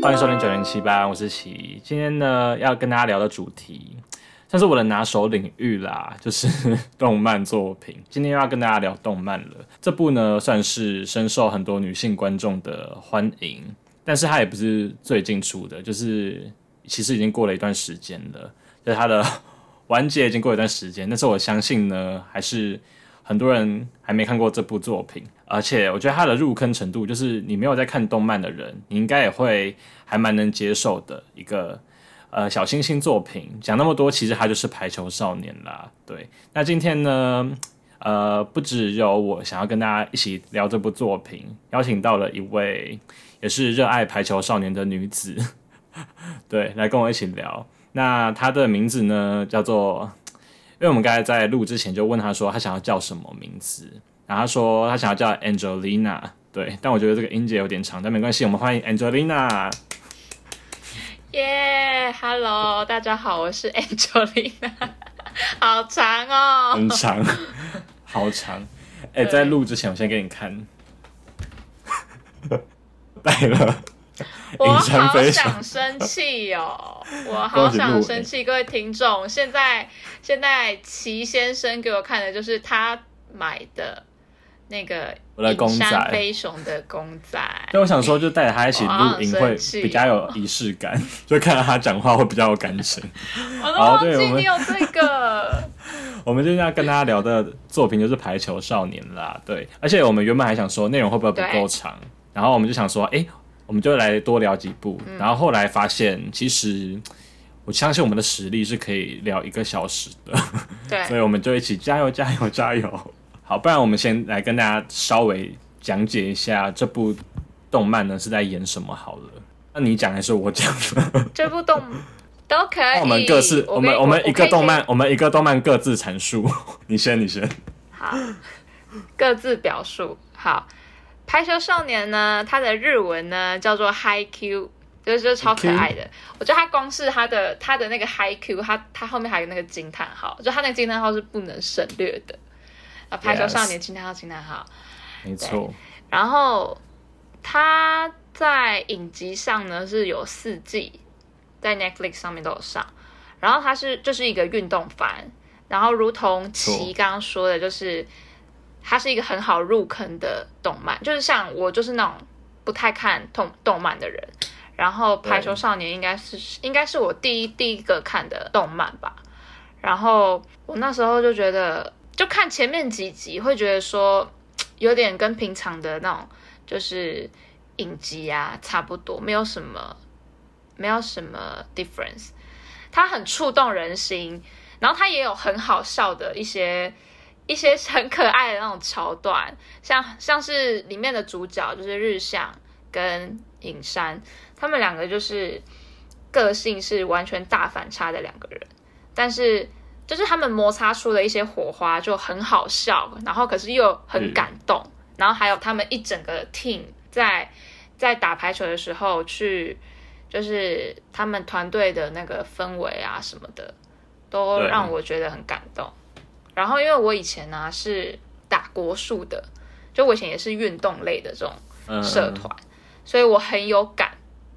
欢迎收听九零七八，我是奇。今天呢，要跟大家聊的主题，算是我的拿手领域啦，就是 动漫作品。今天又要跟大家聊动漫了。这部呢，算是深受很多女性观众的欢迎，但是它也不是最近出的，就是其实已经过了一段时间了，就是它的 完结已经过一段时间。但是我相信呢，还是很多人还没看过这部作品。而且我觉得它的入坑程度，就是你没有在看动漫的人，你应该也会还蛮能接受的一个呃小清新作品。讲那么多，其实它就是排球少年啦。对，那今天呢，呃，不只有我想要跟大家一起聊这部作品，邀请到了一位也是热爱排球少年的女子，对，来跟我一起聊。那她的名字呢，叫做，为我们刚才在录之前就问他说，他想要叫什么名字。然后他说他想要叫 Angelina，对，但我觉得这个音节有点长，但没关系，我们欢迎 Angelina。耶，Hello，大家好，我是 Angelina，好长哦，很长，好长。哎，在录之前，我先给你看，带了，我好想生气哦，我好想生气，各位听众，现在现在齐先生给我看的就是他买的。那个我的公仔飞熊的公仔，那我想说，就带着他一起录音会比较有仪式感，就看到他讲话会比较有感情。我都忘记你有这个。我们今天要跟大家聊的作品就是《排球少年》啦，对。而且我们原本还想说内容会不会不够长，然后我们就想说，哎，我们就来多聊几部。然后后来发现，其实我相信我们的实力是可以聊一个小时的。对，所以我们就一起加油，加油，加油。好，不然我们先来跟大家稍微讲解一下这部动漫呢是在演什么好了。那你讲还是我讲？这部动 都可以。我们各自，我们我们一个动漫，我们一个动漫各自阐述。你先，你先。好，各自表述。好，排球少年呢，它的日文呢叫做 High Q，就是就是超可爱的。我觉得它光是它的它的那个 High Q，它它后面还有那个惊叹号，就它那个惊叹号是不能省略的。啊！排球少年惊叹号惊叹号，没错。然后他在影集上呢是有四季，在 Netflix 上面都有上。然后它是就是一个运动番，然后如同齐刚刚说的，就是它是一个很好入坑的动漫，就是像我就是那种不太看动动漫的人。然后排球少年应该是应该是我第一第一个看的动漫吧。然后我那时候就觉得。就看前面几集，会觉得说有点跟平常的那种就是影集啊差不多，没有什么没有什么 difference。它很触动人心，然后它也有很好笑的一些一些很可爱的那种桥段，像像是里面的主角就是日向跟影山，他们两个就是个性是完全大反差的两个人，但是。就是他们摩擦出的一些火花就很好笑，然后可是又很感动，然后还有他们一整个 team 在在打排球的时候去，就是他们团队的那个氛围啊什么的，都让我觉得很感动。然后因为我以前呢是打国术的，就我以前也是运动类的这种社团，所以我很有感，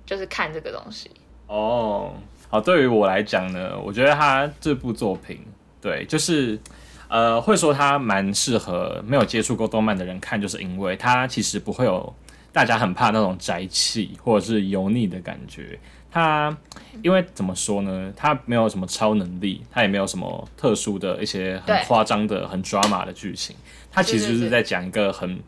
就是看这个东西哦。好，对于我来讲呢，我觉得他这部作品，对，就是，呃，会说他蛮适合没有接触过动漫的人看，就是因为他其实不会有大家很怕那种宅气或者是油腻的感觉。他因为怎么说呢，他没有什么超能力，他也没有什么特殊的一些很夸张的、很抓马的剧情。他其实就是在讲一个很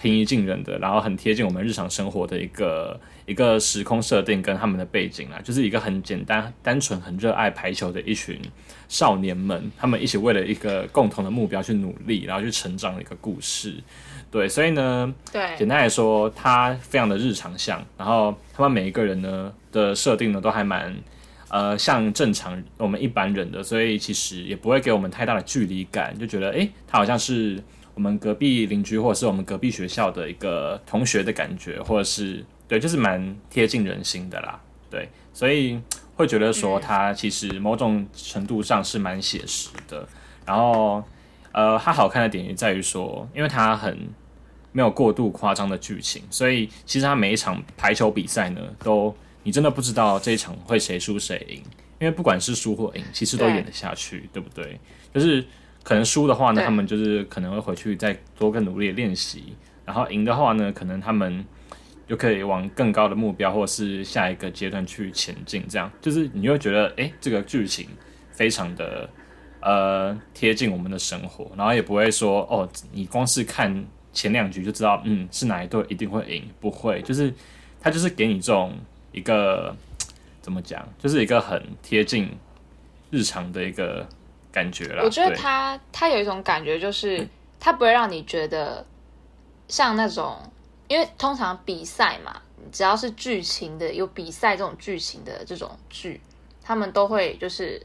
平易近人的，然后很贴近我们日常生活的一个。一个时空设定跟他们的背景啊，就是一个很简单、单纯、很热爱排球的一群少年们，他们一起为了一个共同的目标去努力，然后去成长的一个故事。对，所以呢，对，简单来说，它非常的日常向，然后他们每一个人呢的设定呢都还蛮呃像正常我们一般人的，所以其实也不会给我们太大的距离感，就觉得诶，他好像是我们隔壁邻居或者是我们隔壁学校的一个同学的感觉，或者是。对，就是蛮贴近人心的啦。对，所以会觉得说它其实某种程度上是蛮写实的。然后，呃，它好看的点也在于说，因为它很没有过度夸张的剧情，所以其实他每一场排球比赛呢，都你真的不知道这一场会谁输谁赢，因为不管是输或赢，其实都演得下去，对不对？就是可能输的话呢，他们就是可能会回去再多更努力的练习，然后赢的话呢，可能他们就可以往更高的目标或是下一个阶段去前进，这样就是你会觉得，诶，这个剧情非常的呃贴近我们的生活，然后也不会说哦，你光是看前两局就知道，嗯，是哪一队一定会赢，不会，就是他就是给你这种一个怎么讲，就是一个很贴近日常的一个感觉啦。我觉得他他有一种感觉，就是他不会让你觉得像那种，因为通常比赛嘛，只要是剧情的，有比赛这种剧情的这种剧，他们都会就是，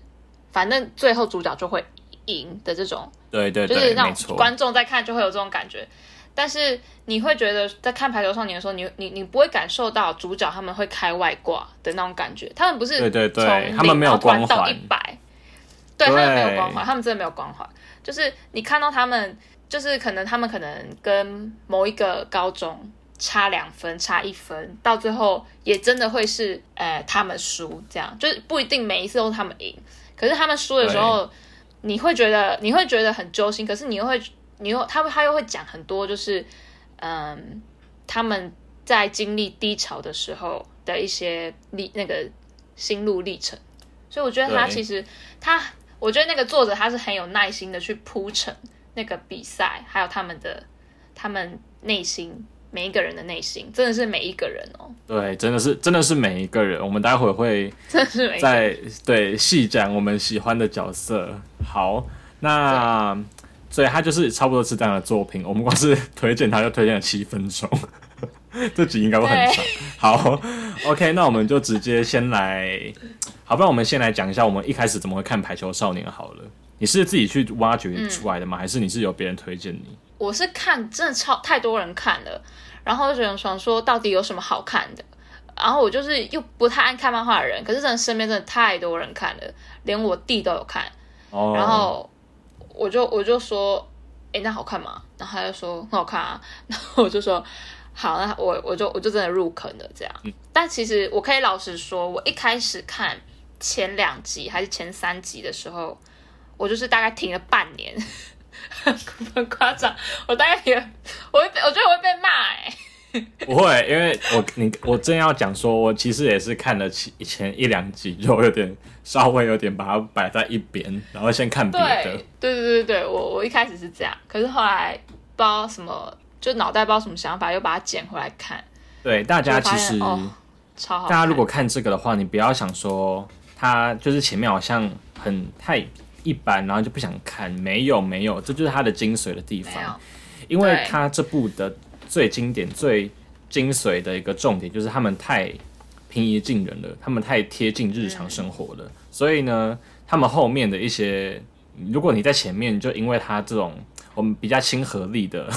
反正最后主角就会赢的这种，对对对，就是那种没错，观众在看就会有这种感觉。但是你会觉得在看《排球少年》的时候，你你你不会感受到主角他们会开外挂的那种感觉，他们不是对对对从他们没有光环一百，对他们没有光环，他们真的没有光环。就是你看到他们，就是可能他们可能跟某一个高中差两分、差一分，到最后也真的会是呃他们输，这样就是不一定每一次都是他们赢，可是他们输的时候，你会觉得你会觉得很揪心，可是你又会你又他们他又会讲很多，就是嗯他们在经历低潮的时候的一些历那个心路历程，所以我觉得他其实他，我觉得那个作者他是很有耐心的去铺陈那个比赛，还有他们的他们内心每一个人的内心，真的是每一个人哦，对，真的是真的是每一个人，我们待会会 真的是每一个人。在对细讲我们喜欢的角色。好，那所以他就是差不多是这样的作品，我们光是推荐他就推荐了七分钟，这集应该会很长。好，OK，那我们就直接先来，好，不然我们先来讲一下我们一开始怎么会看《排球少年》好了。你是自己去挖掘出来的吗？还是你是有别人推荐你？我是看真的超太多人看了，然后就想说到底有什么好看的，然后我就是又不太爱看漫画的人，可是真的身边真的太多人看了，连我弟都有看，哦，然后我就我就说，诶，那好看吗？然后他就说很好看啊，然后我就说好，那我我就我就真的入坑了这样。但其实我可以老实说，我一开始看前两集还是前三集的时候，我就是大概停了半年，很夸张，我大概停了，我会被我觉得我会被骂哎、不会，因为我你我正要讲说，我其实也是看了前前一两集，就有点稍微有点把它摆在一边，然后先看别的。对对对对，我我一开始是这样，可是后来不知道什么，就脑袋不知道什么想法，又把它捡回来看，对，大家其实、哦超好。大家如果看这个的话，你不要想说它就是前面好像很太一般，然后就不想看。没有没有，这就是它的精髓的地方。因为对它这部的最经典、最精髓的一个重点，就是他们太平易近人了，他们太贴近日常生活了。所以呢，他们后面的一些，如果你在前面就因为他这种我们比较亲和力的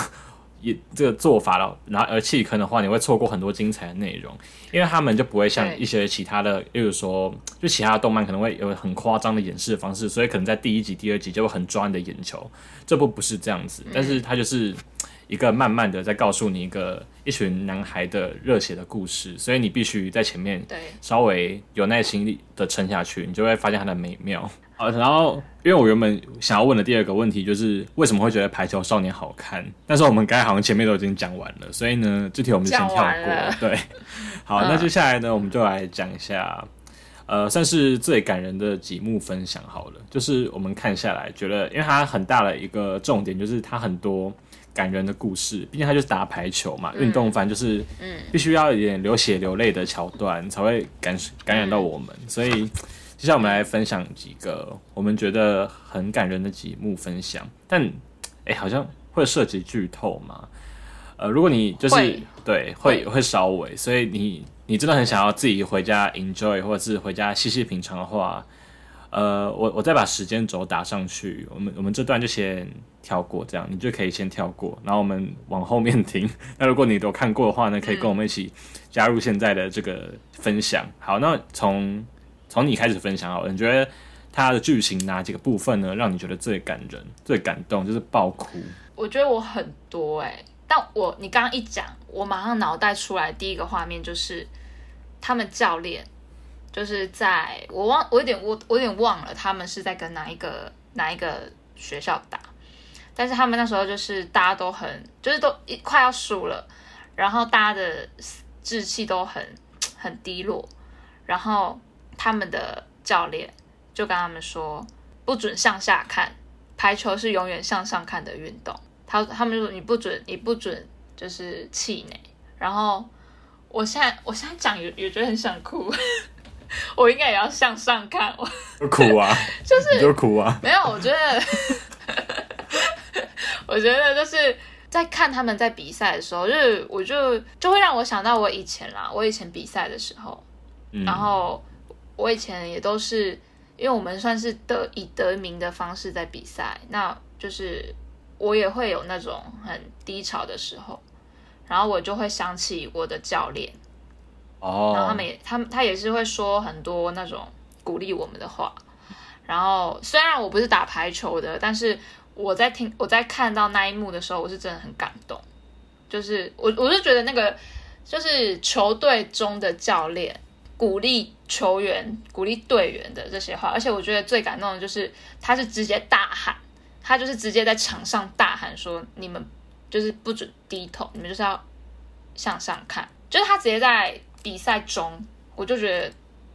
也 这个做法了，然后而弃坑的话，你会错过很多精彩的内容，因为他们就不会像一些其他的，例如说，就其他的动漫可能会有很夸张的演示方式，所以可能在第一集、第二集就会很抓你的眼球。这部不是这样子，但是它就是一个慢慢的在告诉你一个一群男孩的热血的故事，所以你必须在前面对稍微有耐心力的撑下去，你就会发现它的美妙。好，然后因为我原本想要问的第二个问题就是为什么会觉得《排球少年》好看，但是我们刚才好像前面都已经讲完了，所以呢，这题我们就先跳过。对，好，那接下来呢，我们就来讲一下，呃，算是最感人的几幕分享好了。就是我们看下来觉得，因为它很大的一个重点就是它很多感人的故事，毕竟它就是打排球嘛，运动番就是必须要有点流血流泪的桥段才会感感染到我们，所以。接下来我们来分享几个我们觉得很感人的几幕分享，但哎、好像会涉及剧透嘛？呃，如果你就是会。对会。会稍微，所以你你真的很想要自己回家 enjoy 或者是回家细细品尝的话，呃，我我再把时间轴打上去，我们我们这段就先跳过，这样你就可以先跳过，然后我们往后面听。那如果你都看过的话呢，可以跟我们一起加入现在的这个分享。好，那从从你开始分享好了，你觉得它的剧情哪几个部分呢，让你觉得最感人、最感动，就是爆哭？我觉得我很多哎、但我你刚刚一讲，我马上脑袋出来第一个画面就是他们教练，就是在我忘我有点我我有点忘了他们是在跟哪一个哪一个学校打，但是他们那时候就是大家都很就是都一快要输了，然后大家的志气都很很低落，然后他们的教练就跟他们说不准向下看，排球是永远向上看的运动。他他们就说你不准你不准就是气馁，然后我现在我现在讲也也觉得很想哭，我应该也要向上看，我苦啊，就是你就苦啊，没有，我觉得 我觉得就是在看他们在比赛的时候，就是我就就会让我想到我以前啦，我以前比赛的时候，嗯。然后我以前也都是因为我们算是得以得名的方式在比赛，那就是我也会有那种很低潮的时候，然后我就会想起我的教练，然后他们，也他们他也是会说很多那种鼓励我们的话。然后虽然我不是打排球的，但是我在听我在看到那一幕的时候，我是真的很感动。就是我我是觉得那个就是球队中的教练鼓励球员、鼓励队员的这些话，而且我觉得最感动的就是他是直接大喊，他就是直接在场上大喊说：“你们就是不准低头，你们就是要向上看。”就是他直接在比赛中，我就觉得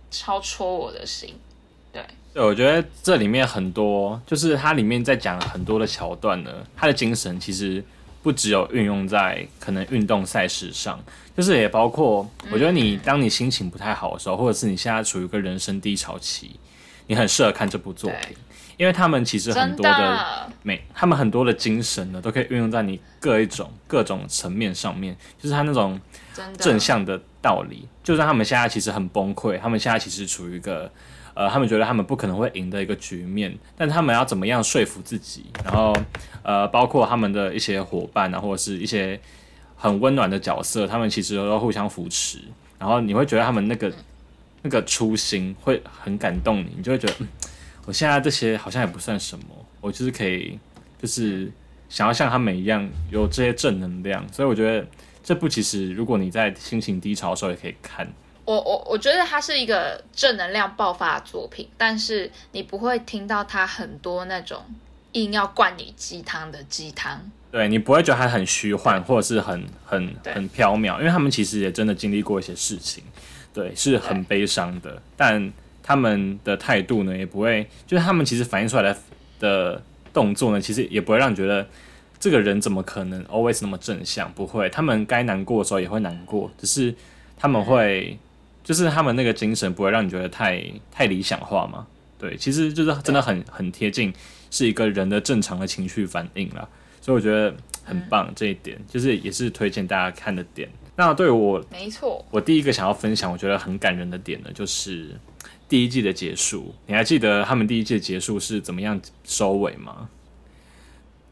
超戳我的心。对，对，我觉得这里面很多，就是它里面在讲很多的桥段呢，它的精神其实不只有运用在可能运动赛事上，就是也包括，我觉得你当你心情不太好的时候，或者是你现在处于一个人生低潮期，你很适合看这部作品，因为他们其实很多的的，每他们很多的精神呢，都可以运用在你各一种各种层面上面，就是他那种正向的道理。就算他们现在其实很崩溃，他们现在其实处于一个呃，他们觉得他们不可能会赢的一个局面，但他们要怎么样说服自己？然后呃，包括他们的一些伙伴啊，或者是一些很温暖的角色，他们其实都互相扶持。然后你会觉得他们那个那个初心会很感动你，你就会觉得，我现在这些好像也不算什么，我就是可以就是想要像他们一样有这些正能量，所以我觉得这部其实如果你在心情低潮的时候也可以看。我我我觉得它是一个正能量爆发的作品，但是你不会听到它很多那种硬要灌你鸡汤的鸡汤。对你不会觉得它很虚幻，或者是很很很缥缈，因为他们其实也真的经历过一些事情，对，是很悲伤的，但他们的态度呢，也不会，就是他们其实反映出来的的动作呢，其实也不会让你觉得这个人怎么可能 always 那么正向，不会，他们该难过的时候也会难过，只是他们会，就是他们那个精神不会让你觉得太太理想化嘛，对，其实就是真的很很贴近，是一个人的正常的情绪反应啦。所以我觉得很棒，这一点就是也是推荐大家看的点。那对我，没错，我第一个想要分享，我觉得很感人的点呢，就是第一季的结束。你还记得他们第一季的结束是怎么样收尾吗？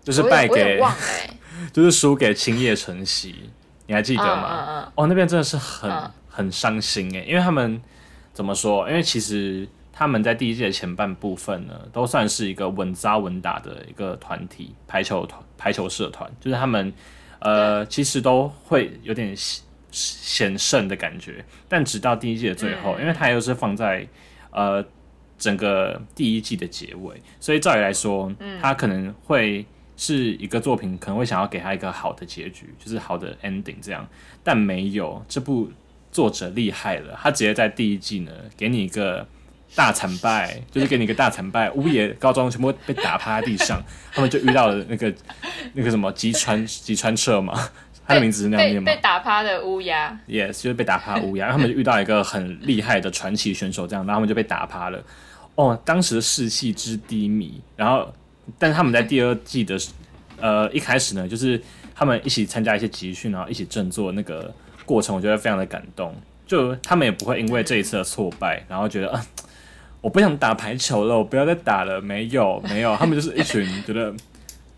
就是败给 就是输给青叶晨曦。你还记得吗？哦，那边真的是很、嗯很伤心诶，因为他们怎么说？因为其实他们在第一季的前半部分呢，都算是一个稳扎稳打的一个团体，排球团、排球社团，就是他们呃，其实都会有点险险胜的感觉。但直到第一季的最后，因为它又是放在呃整个第一季的结尾，所以照理来说，它可能会。是一个作品，可能会想要给他一个好的结局，就是好的 ending 这样，但没有。这部作者厉害了，他直接在第一季呢，给你一个大惨败，就是给你一个大惨败，乌野高中全部被打趴在地上，他们就遇到了那个那个什么吉川吉川彻嘛，他的名字是那样念吗被被打趴的乌鸦，？Yes，就是被打趴乌鸦，然后他们就遇到一个很厉害的传奇选手，这样，然后他们就被打趴了。哦，当时的士气之低迷，然后。但是他们在第二季的呃一开始呢，就是他们一起参加一些集训，然后一起振作那个过程，我觉得非常的感动。就他们也不会因为这一次的挫败，然后觉得啊，我不想打排球了，我不要再打了。没有，没有，他们就是一群觉得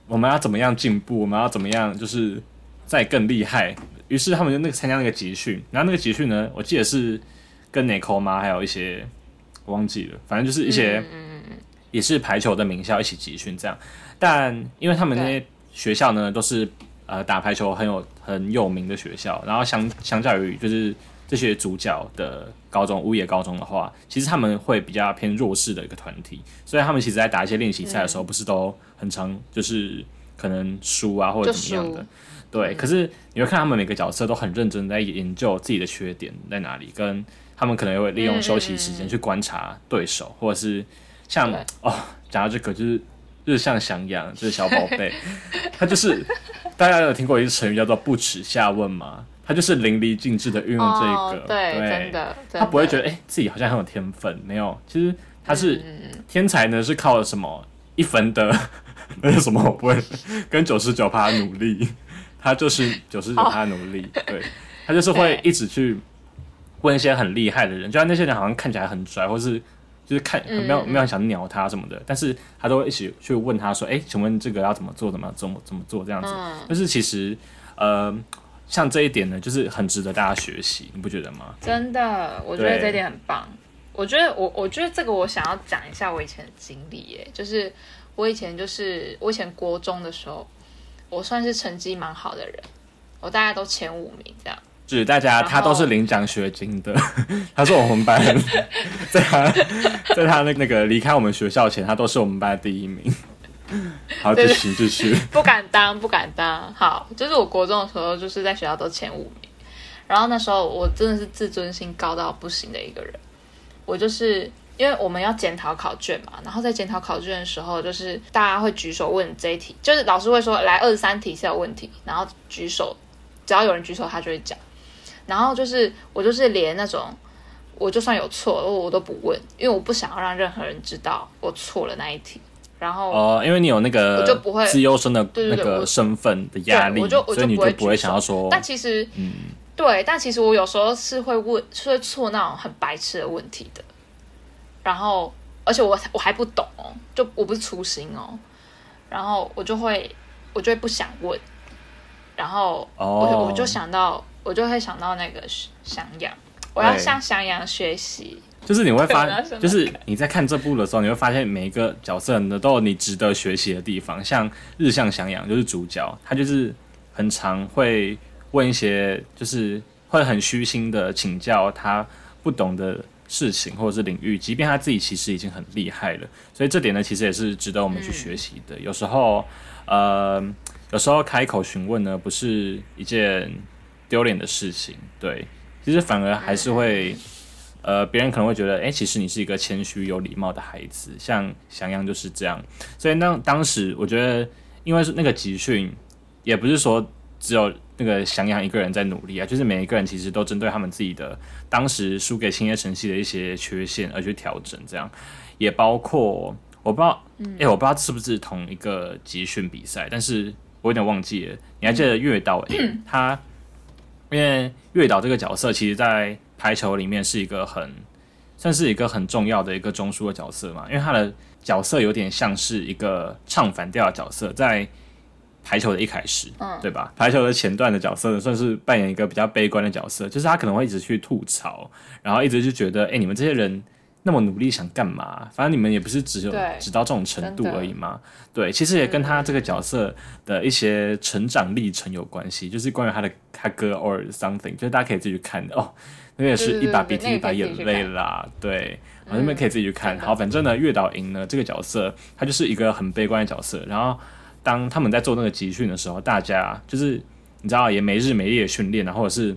我们要怎么样进步，我们要怎么样就是再更厉害。于是他们就那个参加那个集训，然后那个集训呢，我记得是跟 n i c o 吗？还有一些我忘记了，反正就是一些。也是排球的名校一起集训这样，但因为他们那些学校呢都是呃打排球很有很有名的学校，然后相相较于就是这些主角的高中乌野高中的话，其实他们会比较偏弱势的一个团体，所以他们其实在打一些练习赛的时候，不是都很常就是可能输啊或者怎么样的。对，可是你会看他们每个角色都很认真在研究自己的缺点在哪里，跟他们可能也会利用休息时间去观察对手，或者是像哦，讲到这个就是日向翔阳，就是小宝贝，他就是大家有听过一个成语叫做不耻下问吗？他就是淋漓尽致的运用这哦个，，对，真的，他不会觉得哎、自己好像很有天分，没有，其实他是、嗯天才呢，是靠什么一分的那是什么？我不会跟九十九趴努力，他就是九十九趴努力，对他就是会一直去问一些很厉害的人，就像那些人好像看起来很拽，或是就是看嗯没有没有想鸟他什么的，但是他都会一起去问他说：“哎、请问这个要怎么做？怎么怎么怎么做？”这样子，嗯就是其实呃，像这一点呢，就是很值得大家学习，你不觉得吗？真的，我觉得这一点很棒。我觉得我我觉得这个我想要讲一下我以前的经历耶，就是我以前就是我以前国中的时候，我算是成绩蛮好的人，我大概都前五名这样。指大家，他都是领奖学金的。他是我们班，在他在他那那个离开我们学校前，他都是我们班的第一名。好，继续继续。不敢当，不敢当。好，就是我国中的时候，就是在学校都前五名。然后那时候我真的是自尊心高到不行的一个人。我就是因为我们要检讨考卷嘛，然后在检讨考卷的时候，就是大家会举手问这一题，就是老师会说来二十三题是有问题，然后举手，只要有人举手，他就会讲。然后就是我就是连那种。我就算有错，我都不问，因为我不想要让任何人知道我错了那一题。然后哦，因为你有那个我就不会自优生的那个身份的压力，我就我所以你就不会想要说，但其实，嗯，对，但其实我有时候是会问，是会错那种很白痴的问题的。然后，而且我我还不懂哦，就我不是粗心哦，然后我就会我就会不想问，然后我我就想到，我就会想到那个翔阳，我要向翔阳学习。就是你会发就是你在看这部的时候，你会发现每一个角色呢都有你值得学习的地方。像日向翔阳就是主角，他就是很常会问一些，就是会很虚心的请教他不懂的事情或者是领域，即便他自己其实已经很厉害了。所以这点呢，其实也是值得我们去学习的。有时候，呃，有时候开口询问呢，不是一件丢脸的事情，对，其实反而还是会。呃，别人可能会觉得，哎、其实你是一个谦虚、有礼貌的孩子，像翔阳就是这样。所以当当时，我觉得，因为是那个集训，也不是说只有那个翔阳一个人在努力啊，就是每一个人其实都针对他们自己的当时输给青叶城系的一些缺陷而去调整，这样也包括我不知道，哎、我不知道是不是同一个集训比赛，但是我有点忘记了。你还记得月岛营他？因为月岛这个角色，其实在排球里面是一个很算是一个很重要的一个中枢的角色嘛，因为他的角色有点像是一个唱反调的角色，在排球的一开始，嗯对吧？排球的前段的角色呢，算是扮演一个比较悲观的角色，就是他可能会一直去吐槽，然后一直就觉得，哎、你们这些人那么努力想干嘛？反正你们也不是只有只到这种程度而已嘛。对，其实也跟他这个角色的一些成长历程有关系，就是关于他的他哥 or something，就是大家可以自己去看的哦。那也是一把鼻涕一把眼泪啦，对，然后那边可以自己去看。好，反正呢，月岛营呢这个角色，他就是一个很悲观的角色。然后当他们在做那个集训的时候，大家就是你知道也没日没夜训练，然后或者是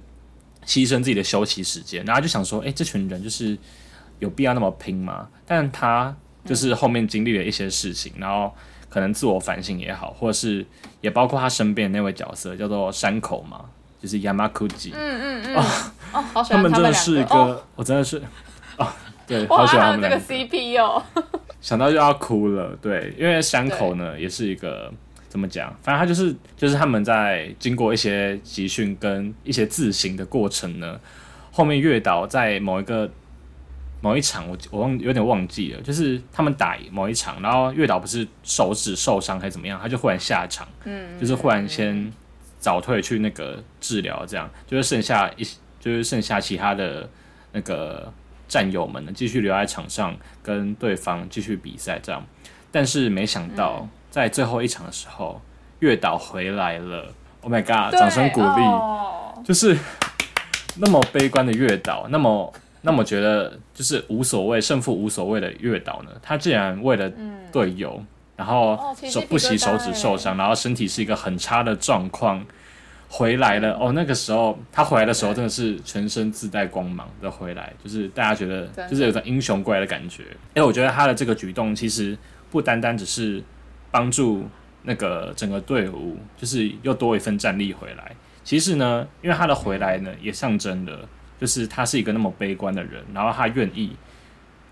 牺牲自己的休息时间，然后就想说，哎、这群人就是有必要那么拼吗？但他就是后面经历了一些事情，然后可能自我反省也好，或者是也包括他身边的那位角色叫做山口嘛，就是 Yamakuji，、嗯嗯嗯，哦，好喜欢他们真的是一个，哦。我真的是哦，对，好喜欢他们两个。CP 哦，想到就要哭了，对，因为山口呢也是一个怎么讲，反正他就是就是他们在经过一些集训跟一些自省的过程呢，后面月岛在某一个某一场，我我忘有点忘记了，就是他们打某一场，然后月岛不是手指受伤还是怎么样，他就忽然下场，嗯，就是忽然先早退去那个治疗，这样就是剩下一就是剩下其他的那个战友们呢，继续留在场上跟对方继续比赛这样。但是没想到在最后一场的时候，月岛回来了，，Oh my god，掌声鼓励。哦就是那么悲观的月岛，那么那么觉得就是无所谓胜负无所谓的月岛呢，他竟然为了队友，然后手不惜手指受伤，然后身体是一个很差的状况。回来了哦，那个时候他回来的时候真的是全身自带光芒的回来，就是大家觉得就是有种英雄归来的感觉。因为我觉得他的这个举动其实不单单只是帮助那个整个队伍，就是又多一份战力回来。其实呢，因为他的回来呢，也象征了就是他是一个那么悲观的人，然后他愿意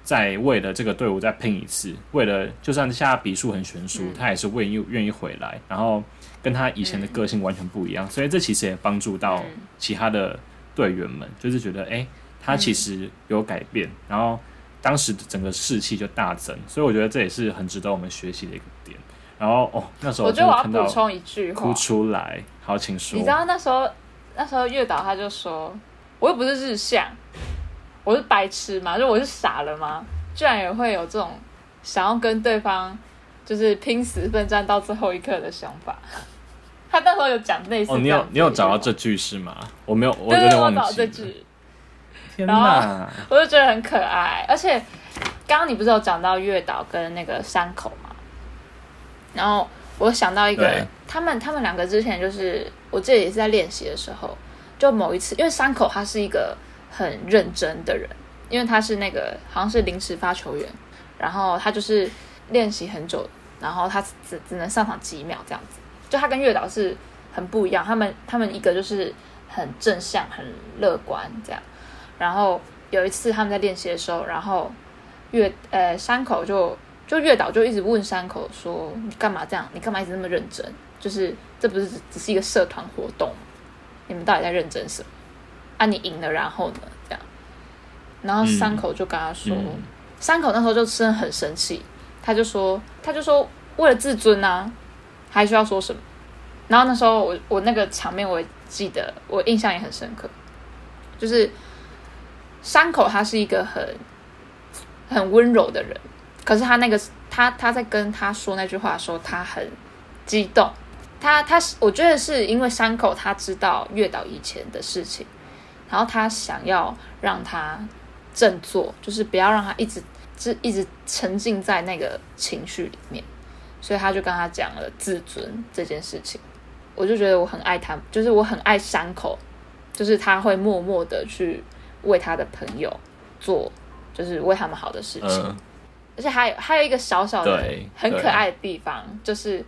再为了这个队伍再拼一次，为了就算现在比数很悬殊，他也是愿意愿意回来，然后跟他以前的个性完全不一样，所以这其实也帮助到其他的队员们，就是觉得哎、诶他其实有改变，然后当时整个士气就大增，所以我觉得这也是很值得我们学习的一个点。然后哦，那时候我觉得我要补充一句话哭，出来，好，请说。你知道那时候那时候月岛他就说，我又不是日向，我是白痴嘛，就我是傻了吗？居然也会有这种想要跟对方就是拼死奋战到最后一刻的想法。他那时候有讲类似哦，你有你有找到这句是吗？我没有，我话，对对，有点忘我找这。句，天然后哪！我就觉得很可爱。而且刚刚你不是有讲到月岛跟那个山口嘛？然后我想到一个，他们他们两个之前就是我记得也是在练习的时候，就某一次，因为山口他是一个很认真的人，因为他是那个好像是临时发球员，然后他就是练习很久，然后他只只能上场几秒这样子。就他跟月岛是很不一样，他们他们一个就是很正向、很乐观这样。然后有一次他们在练习的时候，然后月呃山口就就月岛就一直问山口说：“你干嘛这样？你干嘛一直那么认真？就是这不是只是一个社团活动？你们到底在认真什么？啊，你赢了然后呢？这样。”然后山口就跟他说，嗯山口那时候就真的很生气，他就说他就说为了自尊啊，还需要说什么？然后那时候我我那个场面我也记得，我印象也很深刻，就是山口他是一个很很温柔的人，可是他那个他他在跟他说那句话的时候，他很激动。他他是我觉得是因为山口他知道月岛以前的事情，然后他想要让他振作，就是不要让他一直是一直沉浸在那个情绪里面，所以他就跟他讲了自尊这件事情。我就觉得我很爱他，就是我很爱山口，就是他会默默的去为他的朋友做，就是为他们好的事情。嗯，而且还有还有一个小小的很可爱的地方，就是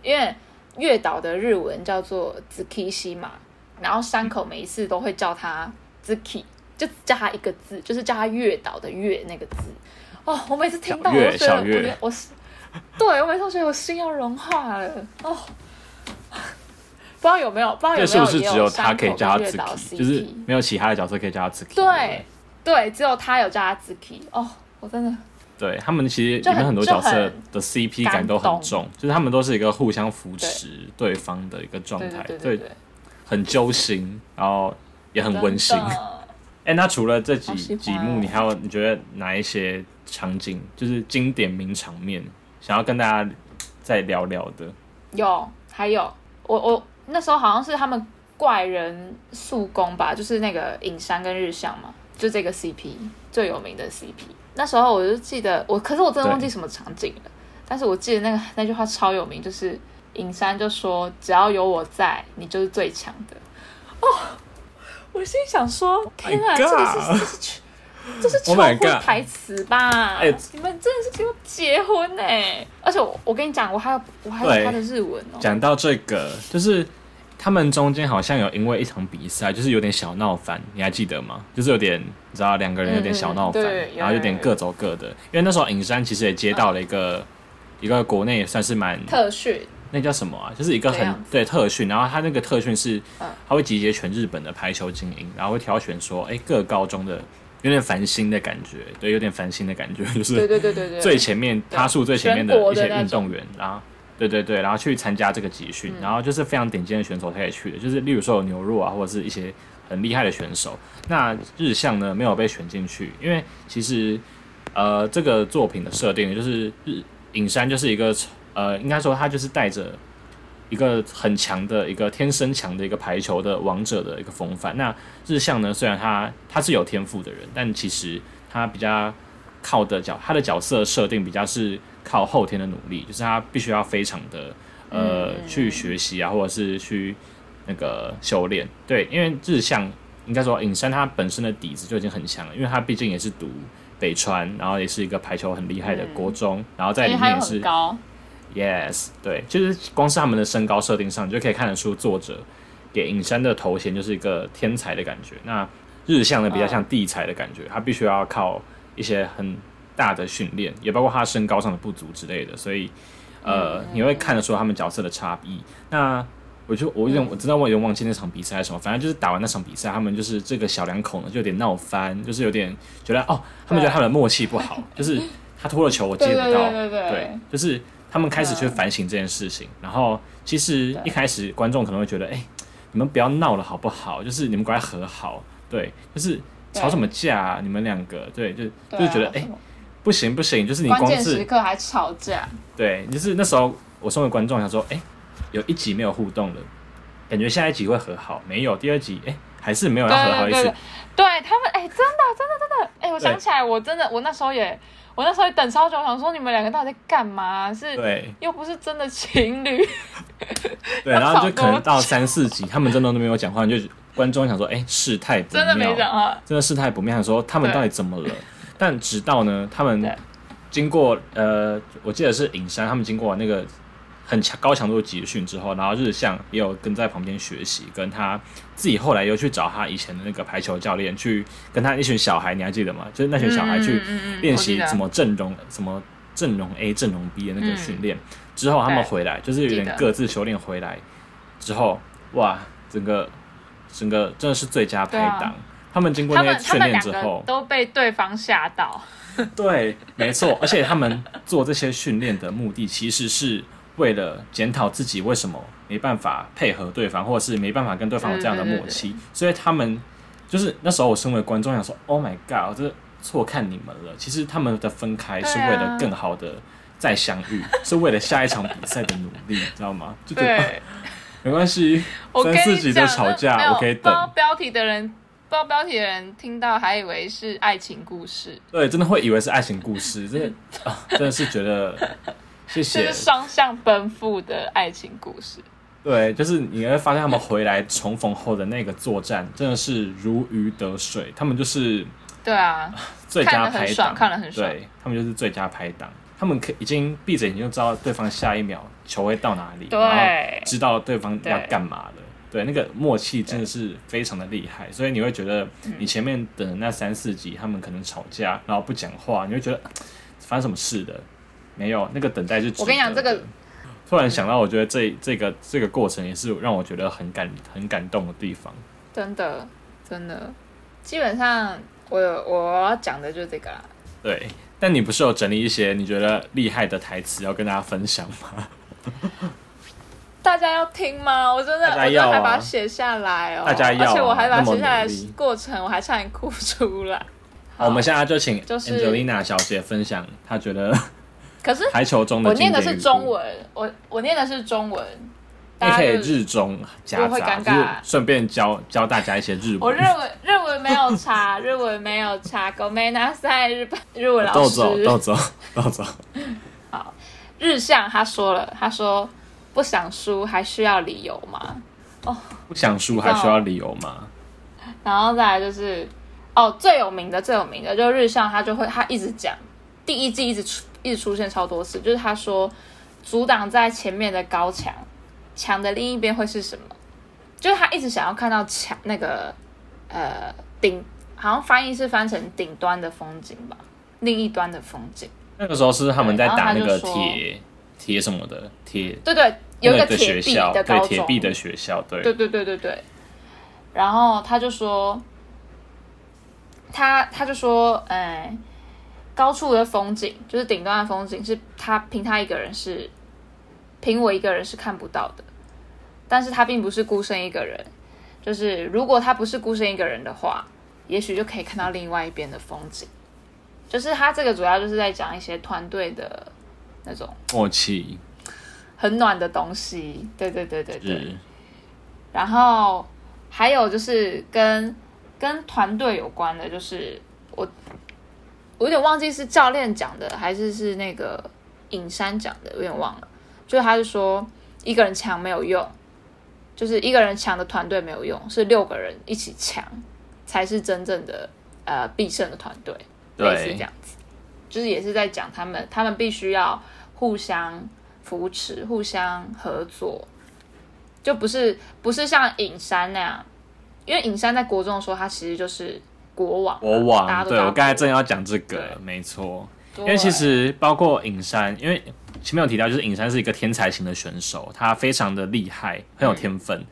因为月岛的日文叫做 “zuki 嘛，然后山口每一次都会叫他 “zuki”，就叫他一个字，就是叫他月岛的月那个字。哦，我每次听到月我都觉得我是，对我每次都觉得我心要融化了哦。不知道有没有，不知道有没有是不是只有他可以叫他 Zuki？就是没有其他的角色可以叫他 Zuki？对对，只有他有叫他 Zuki。哦，我真的对他们其实里面很多角色的 CP 感都很重，就是他们都是一个互相扶持对方的一个状对态，对很揪心，然后也很温馨。哎、那除了这几几幕，你还有你觉得哪一些场景就是经典名场面，想要跟大家再聊聊的？有，还有，我我那时候好像是他们怪人速攻吧，就是那个影山跟日向嘛，就这个 CP 最有名的 CP。那时候我就记得我，可是我真的忘记什么场景了，但是我记得那个那句话超有名，就是影山就说：“只要有我在，你就是最强的。”哦，我心想说：“天啊这个是这是这是求 Oh 婚台词吧？哎你们真的是给我结婚呢、而且我我跟你讲，我还有我还有他的日文哦。讲到这个，就是他们中间好像有因为一场比赛，就是有点小闹翻，你还记得吗？就是有点你知道两个人有点小闹翻，然后有点各走各的。因为那时候尹山其实也接到了一个、一个国内也算是蛮特训，那叫什么啊？就是一个很对特训，然后他那个特训是嗯，他会集结全日本的排球精英，然后会挑选说，哎、各高中的有点繁星的感觉，对，有点繁星的感觉，就是对对对对对，最前面对趴数最前面的一些运动员，然后对对对，然后去参加这个集训，然后就是非常顶尖的选手才可以去的，就是例如说有牛肉啊，或者是一些很厉害的选手。那日向呢没有被选进去，因为其实呃这个作品的设定就是日影山就是一个呃应该说他就是带着一个很强的一个天生强的一个排球的王者的一个风范。那日向呢，虽然他他是有天赋的人，但其实他比较靠的角，他的角色设定比较是靠后天的努力，就是他必须要非常的呃去学习啊，或者是去那个修炼。对，因为日向应该说尹山他本身的底子就已经很强了，因为他毕竟也是读北川，然后也是一个排球很厉害的国中，然后在里面也是高。Yes，对，就是光是他们的身高设定上，你就可以看得出作者给尹山的头衔就是一个天才的感觉。那日向呢，比较像地才的感觉，他必须要靠一些很大的训练，也包括他身高上的不足之类的，所以呃，你会看得出他们角色的差异。那我就我有点我知道我有点忘记那场比赛是什么，反正就是打完那场比赛，他们就是这个小两口呢就有点闹翻，就是有点觉得哦，他们觉得他们的默契不好，就是他拖了球我接不到，对，就是。他们开始去反省这件事情，然后其实一开始观众可能会觉得，哎，你们不要闹了好不好？就是你们赶快和好，对，就是吵什么架？啊你们两个，对，就就觉得，哎，不行不行，就是你关键时刻还吵架，对，就是那时候我身为观众想说，哎，有一集没有互动了，感觉下一集会和好，没有，第二集，哎，还是没有要和好意思，对他们，哎，真的真的真的，哎，我想起来，我真的我那时候也。我那时候等超久，想说你们两个到底在干嘛？是，又不是真的情侣。对，然后就可能到三四集，他们真的都没有讲话，就观众想说，哎，事态不妙，真的没讲话，真的事态不妙，想说他们到底怎么了？但直到呢，他们经过呃，我记得是影山，他们经过那个。很强高强度的集训之后，然后日向也有跟在旁边学习，跟他自己后来又去找他以前的那个排球教练，去跟他一群小孩，你还记得吗？就是那群小孩去练习什么阵容，什么阵容 A、阵容 B 的那个训练。之后他们回来，就是有点各自修炼回来之后，哇，整个整个真的是最佳拍档。他们经过那些训练之后，都被对方吓到。对，没错，而且他们做这些训练的目的其实是。为了检讨自己为什么没办法配合对方，或者是没办法跟对方有这样的默契，所以他们就是那时候我身为观众想说：“Oh my god，我这错看你们了。”其实他们的分开是为了更好的再相遇，是为了下一场比赛的努力，知道吗？就对，没关系，三四集的吵架我可以等。标题的人，不知道标题的人听到还以为是爱情故事，对，真的会以为是爱情故事，真的 啊，真的是觉得。谢谢。是双向奔赴的爱情故事。对，就是你会发现他们回来重逢后的那个作战，真的是如鱼得水。他们就是对啊，最佳拍档，看了很爽。对他们就是最佳拍档，他们可已经闭着眼睛就知道对方下一秒球会到哪里，然后，知道对方要干嘛了。对，那个默契真的是非常的厉害。所以你会觉得，你前面等那三四集，他们可能吵架，然后不讲话，你会觉得 发生什么事的。没有那个等待是。我跟你讲，这个突然想到，我觉得这这个这个过程也是让我觉得很感很感动的地方。真的，真的，基本上我我要讲的就是这个啦。对，但你不是有整理一些你觉得厉害的台词要跟大家分享吗？大家要听吗？我真的，我真的还把它写下来哦。大家要，而且我还把它写下来过程，我还差点哭出来。好，我们现在就请 Angelina 小姐分享，她觉得。可是排球中的我念的是中文，我我念的是中文，你可以日中夹杂，顺便教教大家一些日文。我日文日文没有查，日文没有查。狗妹那赛日本日文老师，豆走豆走。好，日向他说了，他说不想输还需要理由吗？哦，不想输还需要理由吗？然后再来就是哦，最有名的最有名的就是日向，他就会他一直讲第一季一直出。一直出现超多次，就是他说阻挡在前面的高墙，墙的另一边会是什么？就是他一直想要看到墙那个呃顶，好像翻译是翻成顶端的风景吧，另一端的风景。那个时候是他们在打那个铁铁什么的铁，对对，有一个铁壁的高铁壁的学校，对对对对对对。然后他就说，他他就说，哎。高处的风景就是顶端的风景，是他凭他一个人是，凭我一个人是看不到的。但是他并不是孤身一个人，就是如果他不是孤身一个人的话，也许就可以看到另外一边的风景。就是他这个主要就是在讲一些团队的那种默契，很暖的东西。对对对对对。然后还有就是跟跟团队有关的，就是我我有点忘记是教练讲的还是是那个尹山讲的，有点忘了。就是他是说一个人强没有用，就是一个人强的团队没有用，是六个人一起强才是真正的呃必胜的团队，对类似这样子。就是也是在讲他们，他们必须要互相扶持、互相合作，就不是不是像尹山那样，因为尹山在国中的时候，他其实就是国王，国王，对我刚才国正要讲这个，没错。因为其实包括尹山，因为前面有提到，就是尹山是一个天才型的选手，他非常的厉害，很有天分。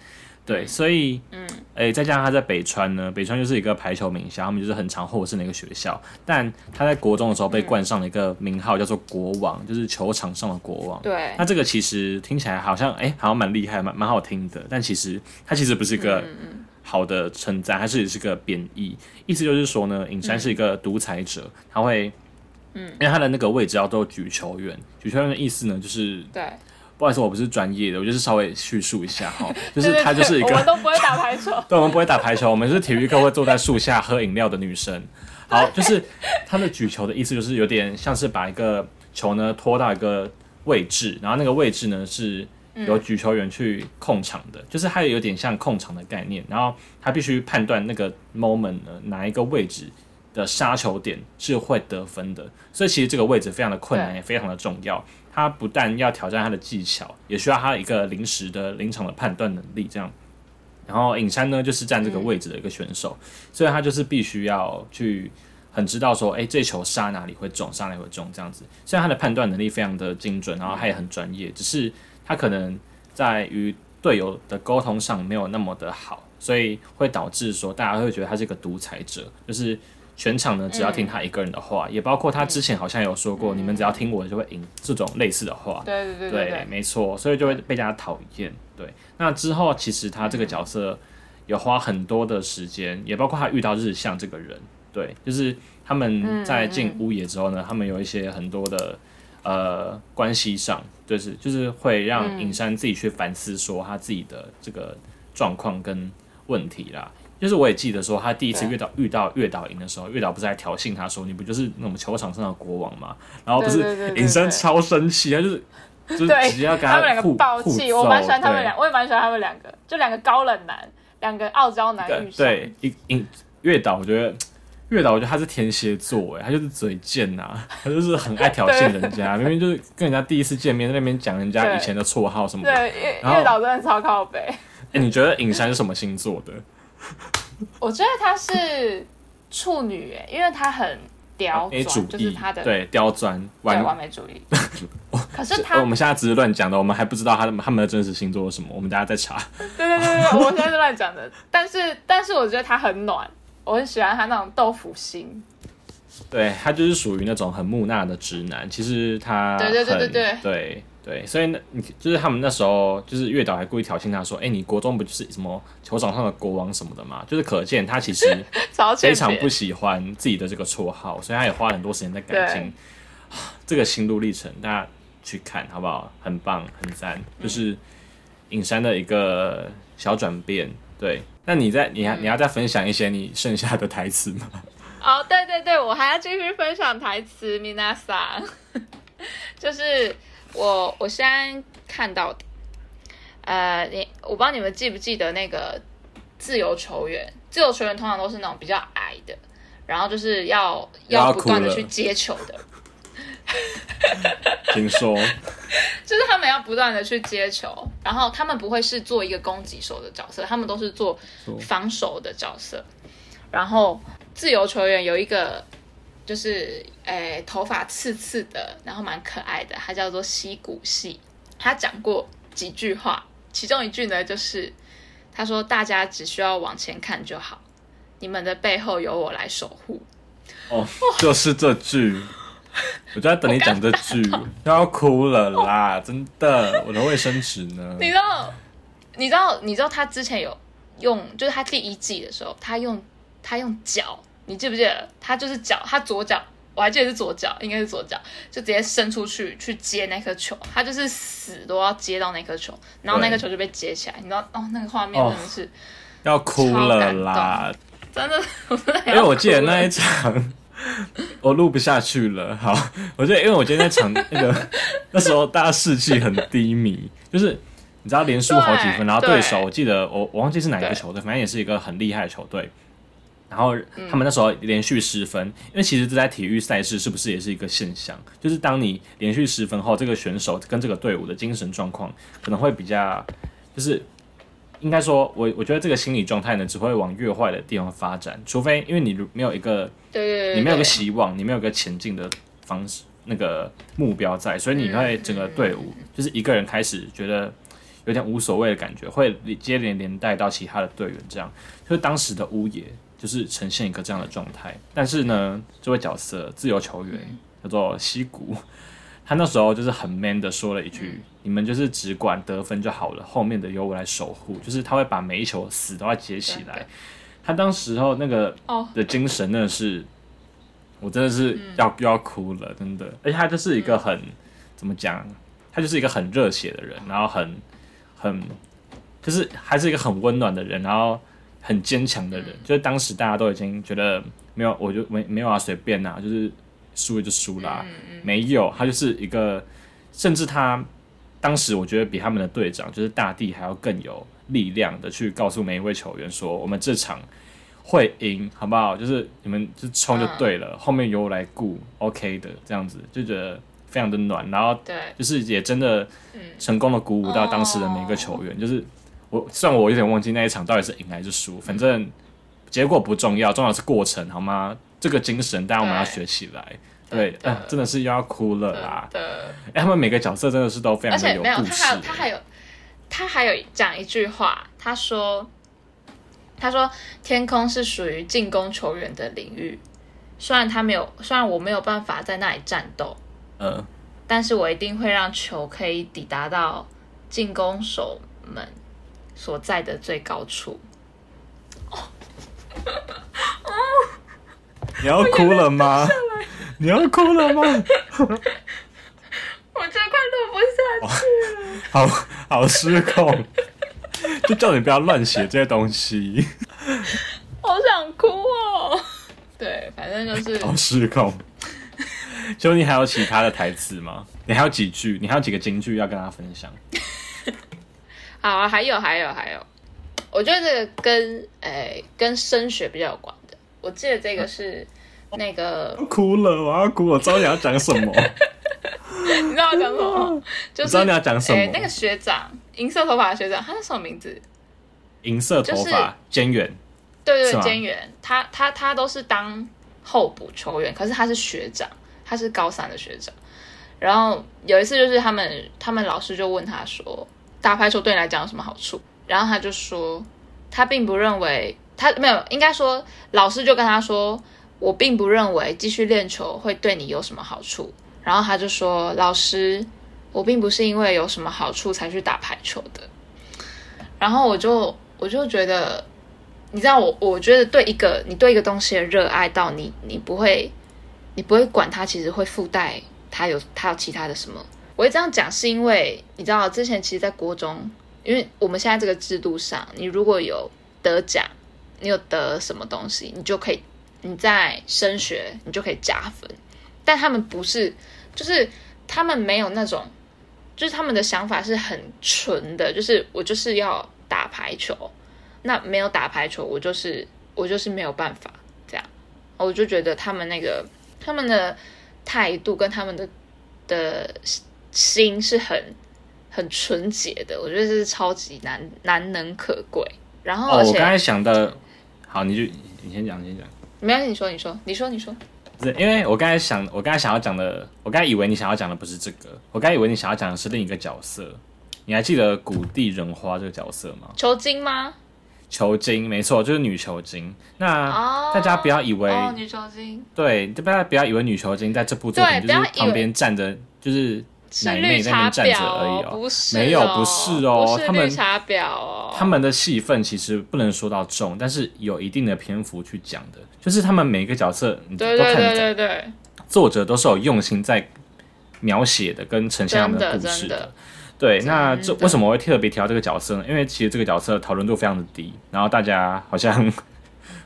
对，所以，嗯，诶、再加上他在北川呢，北川就是一个排球名校，他们就是很常获胜的一个学校。但他在国中的时候被冠上了一个名号，叫做国王，就是球场上的国王。对那这个其实听起来好像，哎、好像蛮厉害，蛮蛮好听的。但其实他其实不是个好的称赞，它是是个贬义。意思就是说呢，尹山是一个独裁者，他会，嗯，因为他的那个位置要做举球员，举球员的意思呢，就是对，不好意思，我不是专业的，我就是稍微叙述一下哈，就是他就是一对对我们个，都不会打排球，对，我们不会打排球，我们是体育课会坐在树下喝饮料的女生。好，就是他的举球的意思，就是有点像是把一个球呢拖到一个位置，然后那个位置呢是由举球员去控场的，就是它有点像控场的概念，然后他必须判断那个 moment 呢哪一个位置的杀球点是会得分的，所以其实这个位置非常的困难，也非常的重要。他不但要挑战他的技巧，也需要他一个临时的临场的判断能力，这样。然后尹山呢，就是占这个位置的一个选手，所以他就是必须要去很知道说，哎，这球杀哪里会中，杀哪里会中这样子。虽然他的判断能力非常的精准，然后他也很专业，只是他可能在与队友的沟通上没有那么的好，所以会导致说大家会觉得他是一个独裁者，就是全场呢只要听他一个人的话，也包括他之前好像有说过，你们只要听我的就会赢这种类似的话。对对对对对，对，没错，所以就会被大家讨厌。对，那之后其实他这个角色有花很多的时间，也包括他遇到日向这个人。对，就是他们在进屋野之后呢，他们有一些很多的呃关系上，就是就是会让尹山自己去反思说他自己的这个状况跟问题啦。就是我也记得说，他第一次对遇到遇到月岛营的时候，月岛不是在挑衅他说：“你不就是那种球场上的国王吗？”然后不是尹山超生气，他就是 就是对直接要跟他们两个气，我蛮喜欢他们对俩，我也蛮喜欢他们两个，就两个高冷男，两个傲娇男遇上，对，一尹月岛，我觉得月岛，我觉得他是天蝎座，哎，他就是嘴贱呐、他就是很爱挑衅人家，明明就是跟人家第一次见面，在那边讲人家以前的绰号什么的。对，月月岛真的超靠北。哎、你觉得尹山是什么星座的？我觉得他是处女耶，因为他很刁钻，就是义他的对刁钻对完完美主义。可是这他我们现在只是乱讲的，我们还不知道他的他们的真实星座是什么，我们大家再查。对对对对，对我现在是乱讲的，但是但是我觉得他很暖，我很喜欢他那种豆腐心。对他就是属于那种很木讷的直男，其实他对对对对对对所以那你就是他们那时候就是月岛还故意挑衅他说：“哎、你国中不就是什么球场上的国王什么的嘛？”就是可见他其实 非常不喜欢自己的这个绰号，所以他也花了很多时间在改进这个心路历程，大家去看好不好？很棒，很赞，就是尹山的一个小转变。对，那你在你还你要再分享一些你剩下的台词吗？哦，对对对，我还要继续分享台词，米娜桑，就是我我现在看到的，呃，你我不知道你们记不记得那个自由球员，自由球员通常都是那种比较矮的，然后就是要要要不断的去接球的，听说。就是他们要不断的去接球，然后他们不会是做一个攻击手的角色，他们都是做防守的角色。然后自由球员有一个就是诶、头发刺刺的，然后蛮可爱的，他叫做西谷系。他讲过几句话，其中一句呢就是他说：“大家只需要往前看就好，你们的背后由我来守护。”哦，就是这句，我就在等你讲这句，要哭了啦！真的，我的卫生纸呢？你知道，你知道，你知道他之前有用，就是他第一季的时候，他用他用脚，你记不记得？他就是脚，他左脚我还记得是左脚，应该是左脚，就直接伸出去去接那颗球，他就是死都要接到那颗球，然后那颗球就被接起来，你知道哦，那个画面真的是、要哭了啦！真的，我真的因为我记得那一场我录不下去了。好，我记得因为我记得那场那个那时候大家士气很低迷，就是你知道连输好几分，然后对手对我记得我我忘记是哪一个球队，反正也是一个很厉害的球队。然后他们那时候连续失分，因为其实这在体育赛事是不是也是一个现象？就是当你连续失分后，这个选手跟这个队伍的精神状况可能会比较，就是应该说，我我觉得这个心理状态呢，只会往越坏的地方发展，除非因为你没有一个对对对，你没有个希望，你没有个前进的方式，那个目标在，所以你会整个队伍就是一个人开始觉得有点无所谓的感觉，会接连连带到其他的队员，这样就是当时的乌野就是呈现一个这样的状态。但是呢，这位角色自由球员叫做西谷，他那时候就是很 man 的说了一句：“你们就是只管得分就好了，后面的由我来守护。”就是他会把每一球死都要接起来。他当时候那个哦的精神真的是，我真的是要、要哭了，真的。而且他就是一个很、怎么讲，他就是一个很热血的人，然后很很就是还是一个很温暖的人，然后很坚强的人。就是当时大家都已经觉得没有，我就没没有啊，随便啦、就是输了就输啦、没有，他就是一个，甚至他当时我觉得比他们的队长就是大地还要更有力量的去告诉每一位球员说，我们这场会赢，好不好？就是你们就冲就对了，后面由我来顾，OK 的，这样子就觉得非常的暖，然后对就是也真的成功的鼓舞到当时的每一个球员。就是我虽然我有点忘记那一场到底是赢还是输，反正结果不重要，重要的是过程，好吗？这个精神，大家我们要学起来。对，真的嗯，真的是又要哭了啦！真的。哎、他们每个角色真的是都非常而且没有，故他还。他还有他还有讲一句话，他说他说天空是属于进攻球员的领域，虽然他没有，虽然我没有办法在那里战斗，嗯，但是我一定会让球可以抵达到进攻手们所在的最高处。你要哭了吗？你要哭了吗？我真快录不下去了。好好失控，就叫你不要乱写这些东西，好想哭哦。对，反正就是好失控。兄弟还有其他的台词吗？你还有几句？你还有几个金句要跟大家分享？好啊，还有还有还有，我觉得这个跟诶、跟升学比较有关的。我记得这个是那个，哭了，我要哭，我知道你要讲什么，你知道我讲什么吗？就是我知道你要讲什么。诶那个学长，银色头发的学长，他叫什么名字？银色头就是发，尖圆，对对，是吗兼员，他他他都是当候补球员，可是他是学长，他是高三的学长。然后有一次就是他们他们老师就问他说，打排球对你来讲有什么好处？然后他就说，他并不认为他没有，应该说老师就跟他说，我并不认为继续练球会对你有什么好处。然后他就说，老师，我并不是因为有什么好处才去打排球的。然后我就我就觉得，你知道我，我觉得对一个你对一个东西的热爱到你，你不会，你不会管它，其实会附带它有它有其他的什么。我会这样讲，是因为你知道，之前其实，在国中，因为我们现在这个制度上，你如果有得奖，你有得什么东西，你就可以你在升学，你就可以加分。但他们不是，就是他们没有那种，就是他们的想法是很纯的，就是我就是要打排球，那没有打排球，我就是我就是没有办法这样。我就觉得他们那个他们的态度跟他们的的心是很很纯洁的，我觉得这是超级难难能可贵。然后哦，而且、我刚才想的，好，你就你先讲，你先讲。没关系，你说你说你说你说，不是，因为我刚才想，我刚才想要讲的，我刚才以为你想要讲的不是这个，我刚才以为你想要讲的是另一个角色。你还记得古地人花这个角色吗？球精吗？球精，没错，就是女球精。那哦，大家不要以为，哦，女球精对，大家不要以为女球精在这部作品就是旁边站着，就是是奶妹那边站着而已哦。不是没有哦不是哦他们绿茶婊哦，他们的戏份其实不能说到重，但是有一定的篇幅去讲的，就是他们每一个角色你都对对对看得对对，作者都是有用心在描写的，跟呈现他们的故事真的对，那这为什么我会特别提到这个角色呢？因为其实这个角色讨论度非常的低，然后大家好像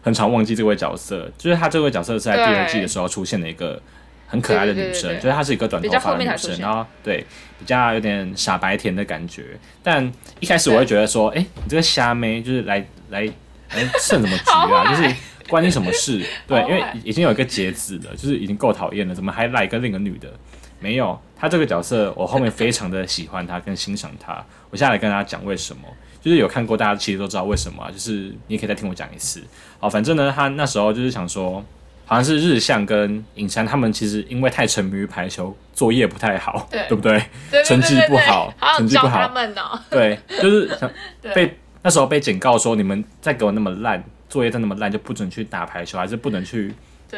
很 常忘记这位角色。就是他这位角色是在第二季的时候出现的一个很可爱的女生，对对对对就是她是一个短头发的女生，然后对比较有点傻白甜的感觉。但一开始我会觉得说，哎、你这个虾妹就是来来来胜什么局啊？就是关你什么事？对，因为已经有一个节子了，就是已经够讨厌了，怎么还来跟另一个女的？没有，她这个角色我后面非常的喜欢她跟欣赏她。我现在来跟大家讲为什么，就是有看过大家其实都知道为什么啊，就是你也可以再听我讲一次。好，反正呢，他那时候就是想说，好像是日向跟影山他们其实因为太沉迷于排球，作业不太好，对对不对？成绩不好成绩不好他们哦。对，就是被那时候被警告说，你们再给我那么烂，作业再那么烂，就不准去打排球，还是不能去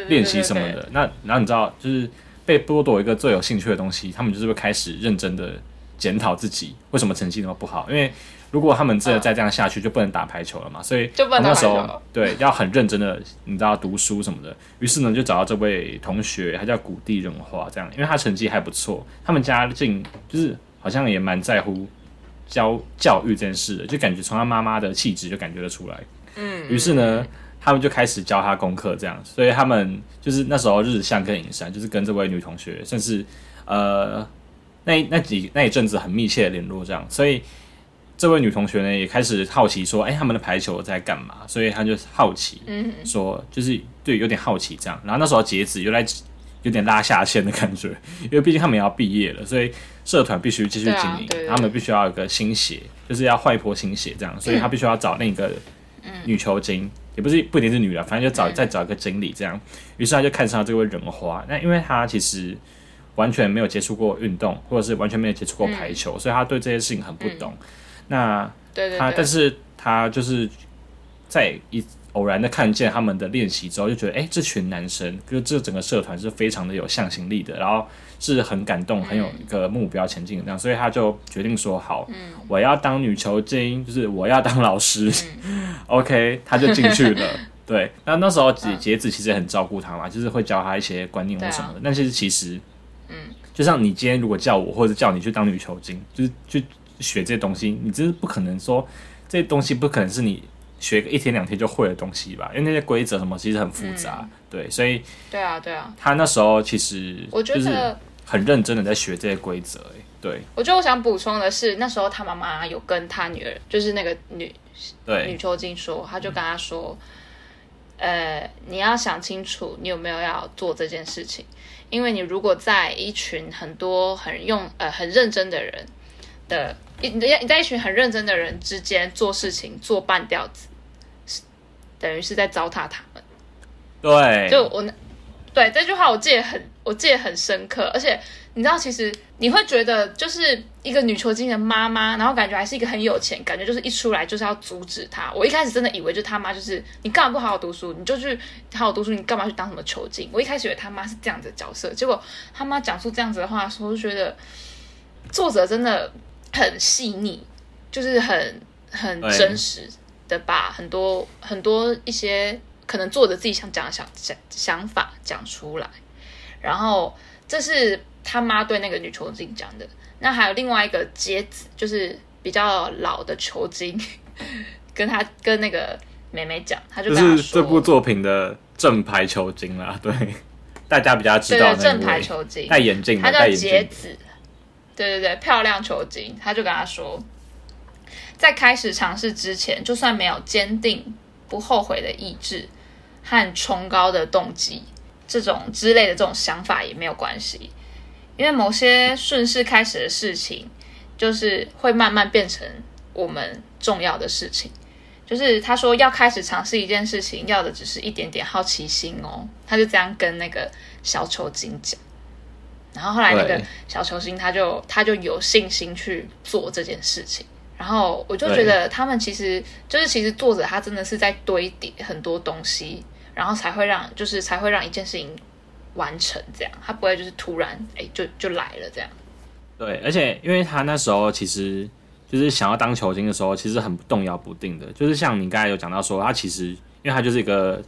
练习什么的。那然后你知道，就是被剥夺一个最有兴趣的东西，他们就是会开始认真的检讨自己为什么成绩那么不好。因为如果他们真的再这样下去，就不能打排球了嘛。所以就不能那时候对要很认真的，你知道读书什么的。于是呢，就找到这位同学，他叫古地仁化，这样，因为他成绩还不错，他们家境就是好像也蛮在乎教教育这件事的，就感觉从他妈妈的气质就感觉得出来。嗯，于是呢，他们就开始教他功课，这样，所以他们就是那时候日向跟影山，就是跟这位女同学，甚至呃那那几那一阵子很密切的联络，这样，所以这位女同学呢也开始好奇说，哎、他们的排球在干嘛？所以她就好奇，嗯，说就是对有点好奇这样，然后那时候截止又来有点拉下线的感觉，因为毕竟他们也要毕业了，所以社团必须继续经营，他们必须要有个新血，就是要换一波新血这样，所以他必须要找那个女球精，也不是不一定是女的，反正就找、再找一个经理这样，于是他就看上了这位人花，那因为他其实。完全没有接触过运动，或者是完全没有接触过排球，所以他对这些事情很不懂。那他，但是他就是在一偶然的看见他们的练习之后，就觉得，哎、这群男生，就这整个社团是非常的有向心力的，然后是很感动，很有一个目标前进的这样，所以他就决定说，好，我要当女球精，就是我要当老师、o k 他就进去了。对，那那时候姐姐子其实很照顾他嘛，就是会教他一些观念或什么的。但是其实，嗯，就像你今天如果叫我，或者叫你去当女球精，就是去学这些东西，你真是不可能说这些东西不可能是你学个一天两天就会的东西吧？因为那些规则什么其实很复杂，对，所以对啊对啊，他那时候其实我觉得。很认真的在学这些规则，哎，对我觉得我想补充的是，那时候他妈妈有跟他女儿，就是那个女女对球精说，他就跟他说，呃，你要想清楚，你有没有要做这件事情，因为你如果在一群很多很用呃很认真的人的，你你你在一群很认真的人之间做事情做半吊子，是等于是在糟蹋他们。对，就我那对这句话我记得很，我记得很深刻，而且你知道，其实你会觉得就是一个女囚禁的妈妈，然后感觉还是一个很有钱，感觉就是一出来就是要阻止她。我一开始真的以为就他妈就是你干嘛不好好读书，你就去好好读书，你干嘛去当什么囚禁？我一开始以为他妈是这样子的角色，结果他妈讲出这样子的话的时候，我就觉得作者真的很细腻，就是很很真实的把很多很多一些可能作者自己想讲的想想想法讲出来，然后这是他妈对那个女囚禁讲的。那还有另外一个节子，就是比较老的球精，跟他跟那个妹妹讲，他就他说，是这部作品的正牌球精啦，对，大家比较知道对对正牌位球精，戴眼镜的，他叫戴眼镜。的，节子，对对对，漂亮球精，他就跟他说，在开始尝试之前，就算没有坚定不后悔的意志和崇高的动机，这种之类的这种想法也没有关系，因为某些顺势开始的事情，就是会慢慢变成我们重要的事情。就是他说要开始尝试一件事情，要的只是一点点好奇心哦。他就这样跟那个小球精讲。然后后来那个小球星他就他就有信心去做这件事情，然后我就觉得他们其实就是其实作者他真的是在堆叠很多东西，然后才会让就是才会让一件事情完成这样，他不会就是突然哎就就来了这样。对，而且因为他那时候其实就是想要当球星的时候，其实很动摇不定的。就是像你刚才有讲到说，他其实因为他就是一个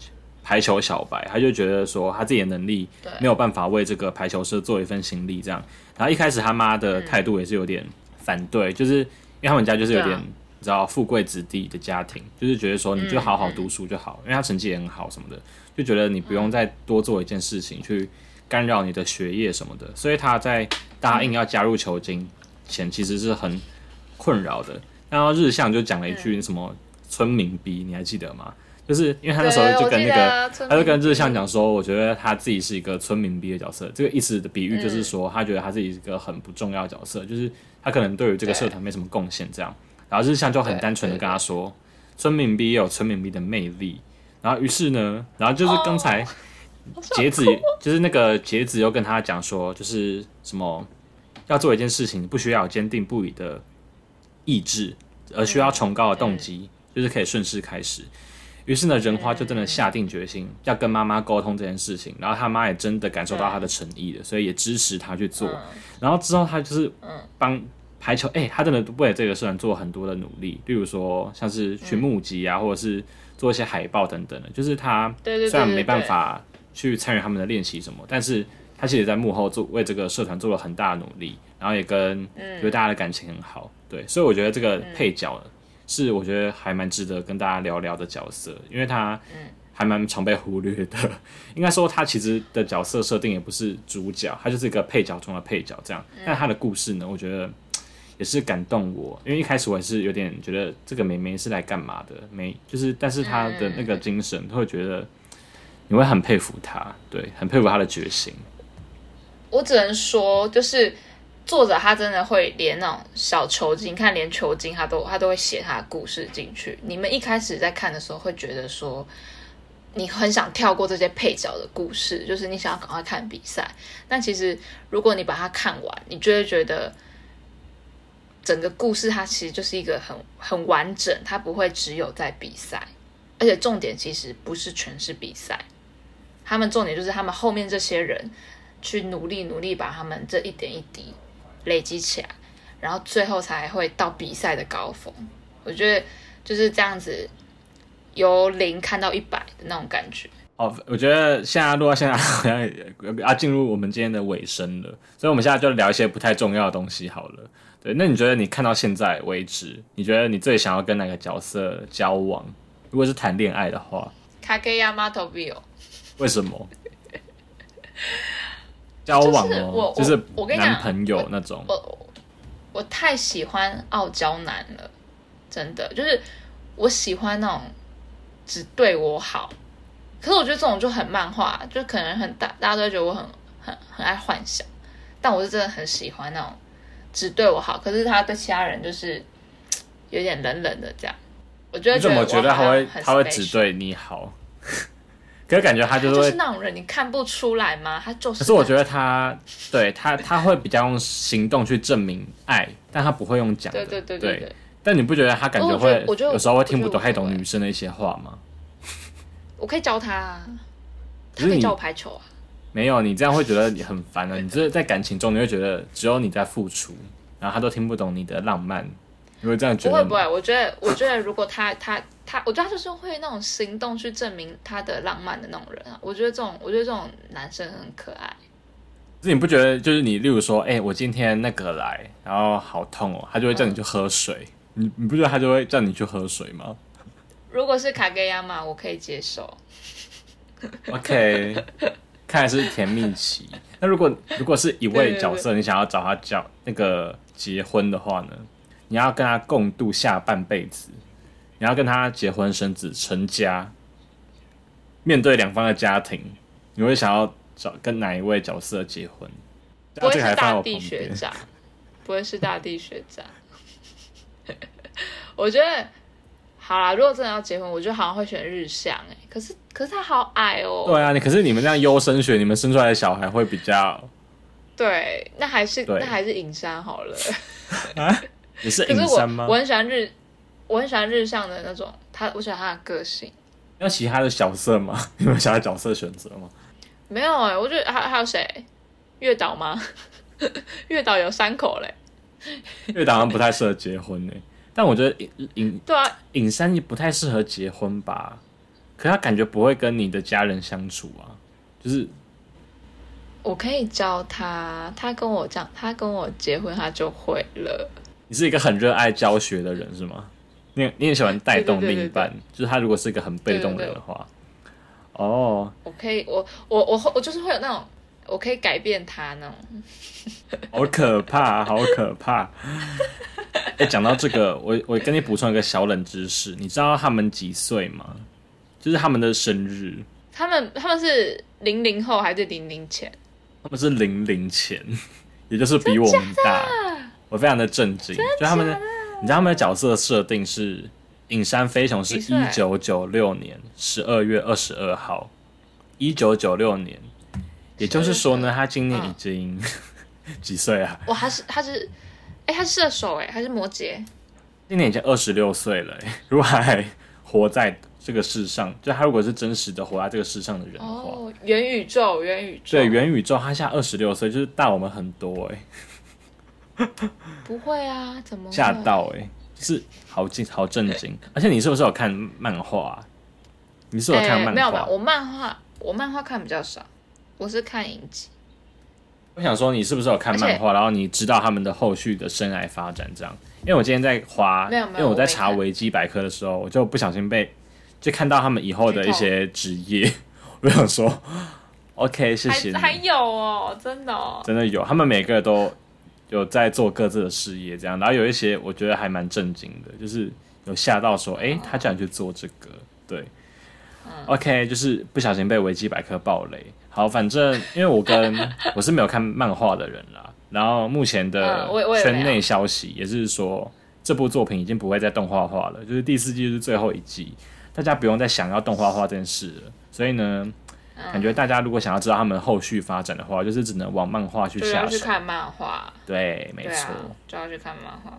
排球小白，他就觉得说他自己的能力没有办法为这个排球社做一份心力，这样。然后一开始他妈的态度也是有点反对，就是因为他们家就是有点、啊你知道富贵子弟的家庭，就是觉得说你就好好读书就好，因为他成绩也很好什么的，就觉得你不用再多做一件事情去干扰你的学业什么的，所以他在答应要加入球经前其实是很困扰的。然后日向就讲了一句什么村民逼，你还记得吗？就是因为他那时候就跟那个，他就跟日向讲说，我觉得他自己是一个村民逼的角色。这个意思的比喻就是说，他觉得他自己是一个很不重要的角色，就是他可能对于这个社团没什么贡献这样。然后日向就很单纯的跟他说，村民逼也有村民逼的魅力。然后于是呢，然后就是刚才节子，就是那个节子又跟他讲说，就是什么要做一件事情，不需要有坚定不移的意志，而需要崇高的动机，就是可以顺势开始。于是呢，仁花就真的下定决心要跟妈妈沟通这件事情，然后他妈也真的感受到他的诚意了，所以也支持他去做。然后之后他就是帮排球，哎、他真的为了这个社团做很多的努力，例如说像是去募集啊，或者是做一些海报等等的。就是他虽然没办法去参与他们的练习什么，但是他其实在幕后做为这个社团做了很大的努力，然后也跟觉得大家的感情很好。对，所以我觉得这个配角是我觉得还蛮值得跟大家聊聊的角色，因为他还蛮常被忽略的。应该说他其实的角色设定也不是主角，他就是一个配角中的配角这样。但他的故事呢，我觉得也是感动我，因为一开始我也是有点觉得这个妹妹是来干嘛的，没就是，但是他的那个精神，会觉得你会很佩服他，对，很佩服他的决心。我只能说，就是作者他真的会连那种小球精，看连球精他都他都会写他的故事进去。你们一开始在看的时候会觉得说，你很想跳过这些配角的故事，就是你想要赶快看比赛。但其实如果你把它看完，你就会觉得。整个故事它其实就是一个很很完整，它不会只有在比赛，而且重点其实不是全是比赛，他们重点就是他们后面这些人去努力努力把他们这一点一滴累积起来，然后最后才会到比赛的高峰。我觉得就是这样子，由零看到一百的那种感觉。哦，我觉得现在录到现在好像也要进入我们今天的尾声了，所以我们现在就聊一些不太重要的东西好了。对，那你觉得你看到现在为止，你觉得你最想要跟哪个角色交往？如果是谈恋爱的话，卡给亚马头比哦，为什么？交往就是我哦，就是我我跟你讲男朋友那种。我我太喜欢傲娇男了，真的就是我喜欢那种只对我好。可是我觉得这种就很漫画，就可能很大，大家都会觉得我很很很爱幻想，但我是真的很喜欢那种只对我好，可是他对其他人就是有点冷冷的这样。我觉得你怎么觉得他会他会只对你好？可是感觉他就是，那种人，你看不出来吗？他就是。可是我觉得他对他他会比较用行动去证明爱，但他不会用讲的。对对对对对，但你不觉得他感觉会我觉得有时候会听不懂太懂女生的一些话吗？我可以教他啊，他可以教我排球啊。没有，你这样会觉得你很烦啊！你这是在感情中，你会觉得只有你在付出，然后他都听不懂你的浪漫，你会这样觉得？不会不会，我觉得我觉得如果他他他，我觉得他就是会那种行动去证明他的浪漫的那种人啊。我觉得这种我觉得这种男生很可爱。可是你不觉得就是你，例如说，哎、我今天那个来，然后好痛哦，他就会叫你去喝水，你你不觉得他就会叫你去喝水吗如果是卡格亚马，我可以接受。？OK，看来是甜蜜期。那如果如果是一位角色，你想要找他交那个结婚的话呢？你要跟他共度下半辈子，你要跟他结婚生子成家，面对两方的家庭，你会想要找跟哪一位角色结婚？不会是大地。学长，不会是大地学长。我觉得好啦，如果真的要结婚，我觉得好像会选日向哎、可是可是他好矮哦、对啊，你可是你们那样优生学，你们生出来的小孩会比较对，那还是那还是影山好了。也是可是我隐山吗我？很喜欢日，我很喜欢日向的那种，他我喜欢他的个性。有其他的角色吗？你们想要角色选择吗？没有哎、我觉得还还有谁？月岛吗？月岛有三口嘞。月岛好像不太适合结婚呢、但我觉得影影对啊，尹山也不太适合结婚吧？可他感觉不会跟你的家人相处啊，就是我可以教他，他跟我讲，他跟我结婚，他就会了。你是一个很热爱教学的人是吗？你你也喜欢带动另一半，就是他如果是一个很被动的人的话，哦，我可以，我我我我就是会有那种，我可以改变他那种。好可怕，好可怕！哎、讲到这个，我我跟你补充一个小冷知识，你知道他们几岁吗？就是他们的生日，他们他们是零零后还是零零前？他们是零零前，也就是比我们大。我非常的震惊，就他们的，你知道他们的角色设定是影山飞雄是一九九六年十二月二十二号，一九九六年，也就是说呢，他今年已经、几岁啊？哇，他是他是，哎、他是射手哎，还是摩羯？今年已经二十六岁了欸，如果还活在这个世上，就他如果是真实的活在这个世上的人的话，哦，元宇宙，元宇宙。对元宇宙，他现在二十六岁，就是大我们很多哎，不会啊，怎么会吓？到哎，就是好惊好震惊。而且你是不是有看漫画啊？你是有看漫画？哎没有吧？我漫画我漫画看比较少，我是看影集。我想说，你是不是有看漫画，然后你知道他们的后续的生涯发展这样？因为我今天在花，因为我在查维基百科的时候，我就不小心被就看到他们以后的一些职业，我想说，OK，谢谢你，还还有哦，真的哦。真的有，他们每个都有在做各自的事业这样，然后有一些我觉得还蛮震惊的，就是有吓到说，哎、他居然去做这个，对。OK，就是不小心被维基百科爆雷。好，反正因为我跟 我是没有看漫画的人啦，然后目前的圈内消息也是说，这部作品已经不会再动画化了，就是第四季就是最后一季，大家不用再想要动画化这件事了。所以呢，感觉大家如果想要知道他们后续发展的话，就是只能往漫画去就要下手。去看漫画，对，没对错。啊，就要去看漫画。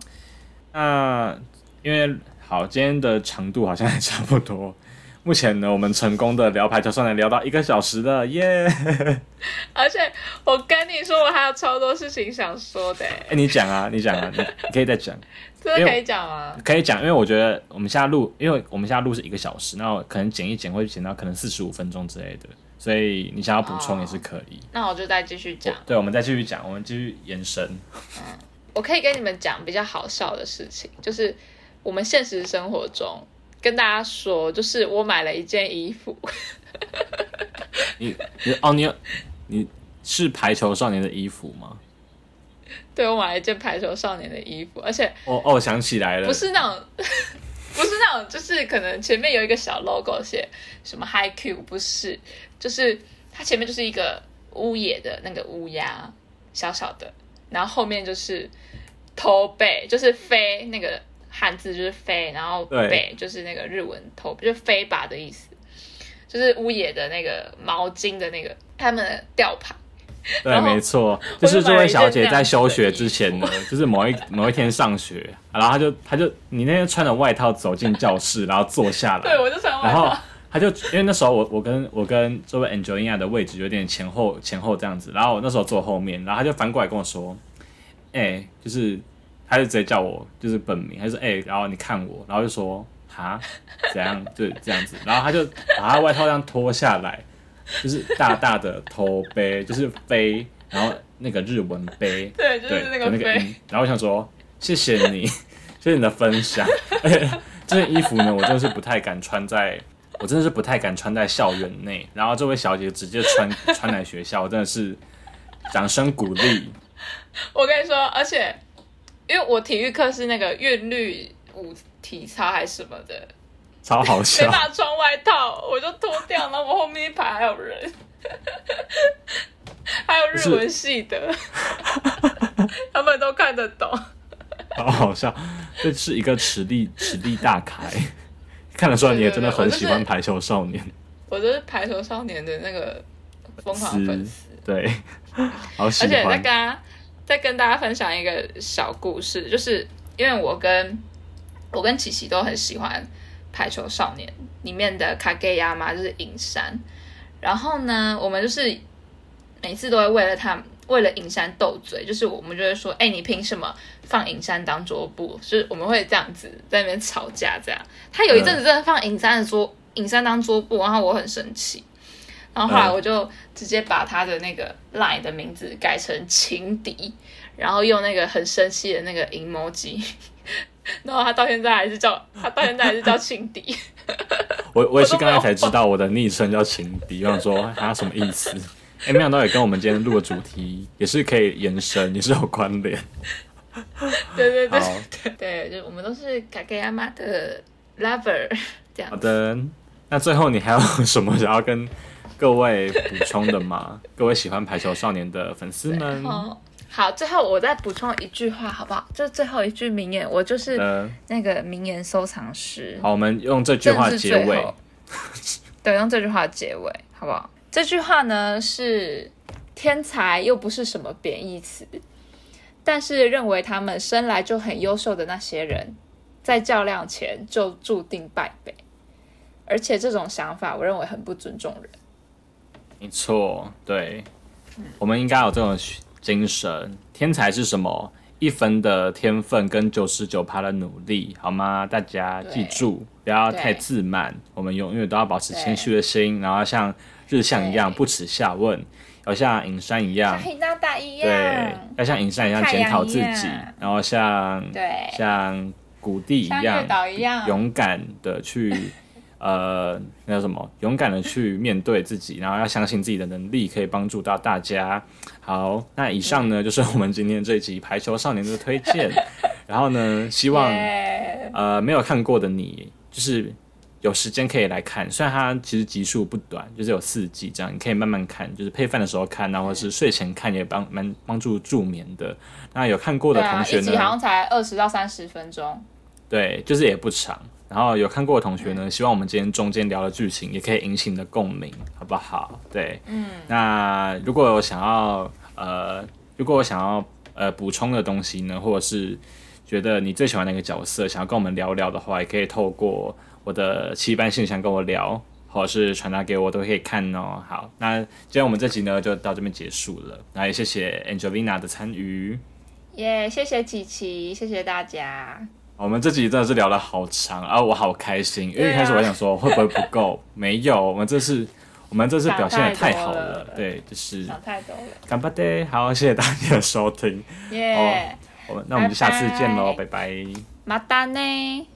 那因为好，今天的长度好像还差不多。目前呢，我们成功的聊排球算能聊到一个小时了，耶、而且我跟你说，我还有超多事情想说的，哎、你讲啊，你讲啊，你你可以再讲，真的可以讲吗？可以讲，因为我觉得我们现在录，因为我们现在录是一个小时，那我可能剪一剪会剪到可能四十五分钟之类的，所以你想要补充也是可以。那我就再继续讲。对，我们再继续讲，我们继续延伸。我可以跟你们讲比较好笑的事情，就是我们现实生活中跟大家说，就是我买了一件衣服，你你哦，你有你是排球少年的衣服吗？对我买了一件排球少年的衣服，而且哦哦，想起来了，不是那种，不是那种，就是可能前面有一个小 logo 写什么 Hi Q，不是，就是它前面就是一个乌野的那个乌鸦，小小的，然后后面就是头背，就是飞那个汉字就是飞，然后对背就是那个日文头，就是飞吧的意思，就是乌野的那个毛巾的那个他们的吊牌。对，没错，就是这位小姐在休学之前呢，就是某一某一天上学，然后她就她就你那天穿着外套走进教室，然后坐下来，对，我就穿外然后套。她就因为那时候我我跟我跟这位 Angelina 的位置有点前后前后这样子，然后我那时候坐后面，然后她就翻过来跟我说，哎、就是她就直接叫我就是本名，她就说哎、然后你看我，然后就说哈？怎样？就这样子，然后她就把她外套这样脱下来。就是大大的头杯，就是杯，然后那个日文杯，对，就是，那个杯。那个音。然后我想说，谢谢你，谢谢你的分享。而且这件衣服呢，我真的是不太敢穿在，我真的是不太敢穿在校园内。然后这位小姐直接穿穿来学校，我真的是掌声鼓励。我跟你说，而且因为我体育课是那个韵律舞体操还是什么的，超好没笑。办法穿外套，我就脱掉，然后我后面一排还有人，还有日文系的，他们都看得懂。好好笑，这是一个实力实力大开，看得出来你也真的很喜欢排球少年。我就是排球少年的那个疯狂粉丝，对，好喜欢而且再欢跟。他再跟大家分享一个小故事，就是因为我跟我跟琪琪都很喜欢排球少年里面的卡盖亚嘛，就是影山。然后呢，我们就是每次都会为了他为了影山斗嘴，就是我们就会说，哎、你凭什么放影山当桌布？就是我们会这样子在那边吵架，这样。他有一阵子真的放影山的桌影山当桌布，然后我很生气。然后后来我就直接把他的那个 line 的名字改成情敌，然后用那个很生气的那个 emoji，然后他到现在还是叫他到现在还是叫情敌。我我也是我都没有刚才才知道我的昵称叫情敌，我想说他什么意思？哎、没想到也跟我们今天录的主题也是可以延伸，也是有关联。对对对好对，就我们都是嘎嘎亚妈的 lover 这样好。的，那最后你还有什么想要跟各位补充的吗？各位喜欢排球少年的粉丝们哦，好，最后我再补充一句话，好不好？这最后一句名言，我就是，那个名言收藏师。好，我们用这句话结尾。对，用这句话结尾，好不好？这句话呢是天才又不是什么贬义词，但是认为他们生来就很优秀的那些人，在较量前就注定败北，而且这种想法，我认为很不尊重人。没错，对，我们应该有这种精神。天才是什么？一分的天分跟九十九趴的努力，好吗？大家记住，不要太自满。我们永远都要保持谦虚的心，然后像日向一样不耻下问，要像影山一样对，要像影山一样检讨自己，然后像对像谷地一样一样，勇敢的去呃那叫什么？勇敢的去面对自己，然后要相信自己的能力可以帮助到大家。好，那以上呢就是我们今天这一集《排球少年》的推荐。然后呢，希望呃没有看过的你，就是有时间可以来看。虽然它其实集数不短，就是有四季这样，你可以慢慢看，就是配饭的时候看然后是睡前看，也帮蛮帮助助眠的。那有看过的同学呢？一集好像才二十到三十分钟。对，就是也不长。然后有看过的同学呢，希望我们今天中间聊的剧情也可以引起你的共鸣，好不好？对，嗯。那如果有想要呃，如果我想要呃补充的东西呢，或者是觉得你最喜欢哪个角色，想要跟我们聊聊的话，也可以透过我的七班信箱跟我聊，或者是传达给我，都可以看哦。好，那今天我们这集呢就到这边结束了，那也谢谢 Angelina 的参与。耶谢谢琪琪，谢谢大家。我们这集真的是聊得好长，啊，我好开心，因为一开始我想说会不会不够，没有，我们这次我们这次表现的太好了了，对，就是想太多了，干巴爹，好，谢谢大家的收听，耶，我们那我们就下次见喽，拜。拜拜。马达呢？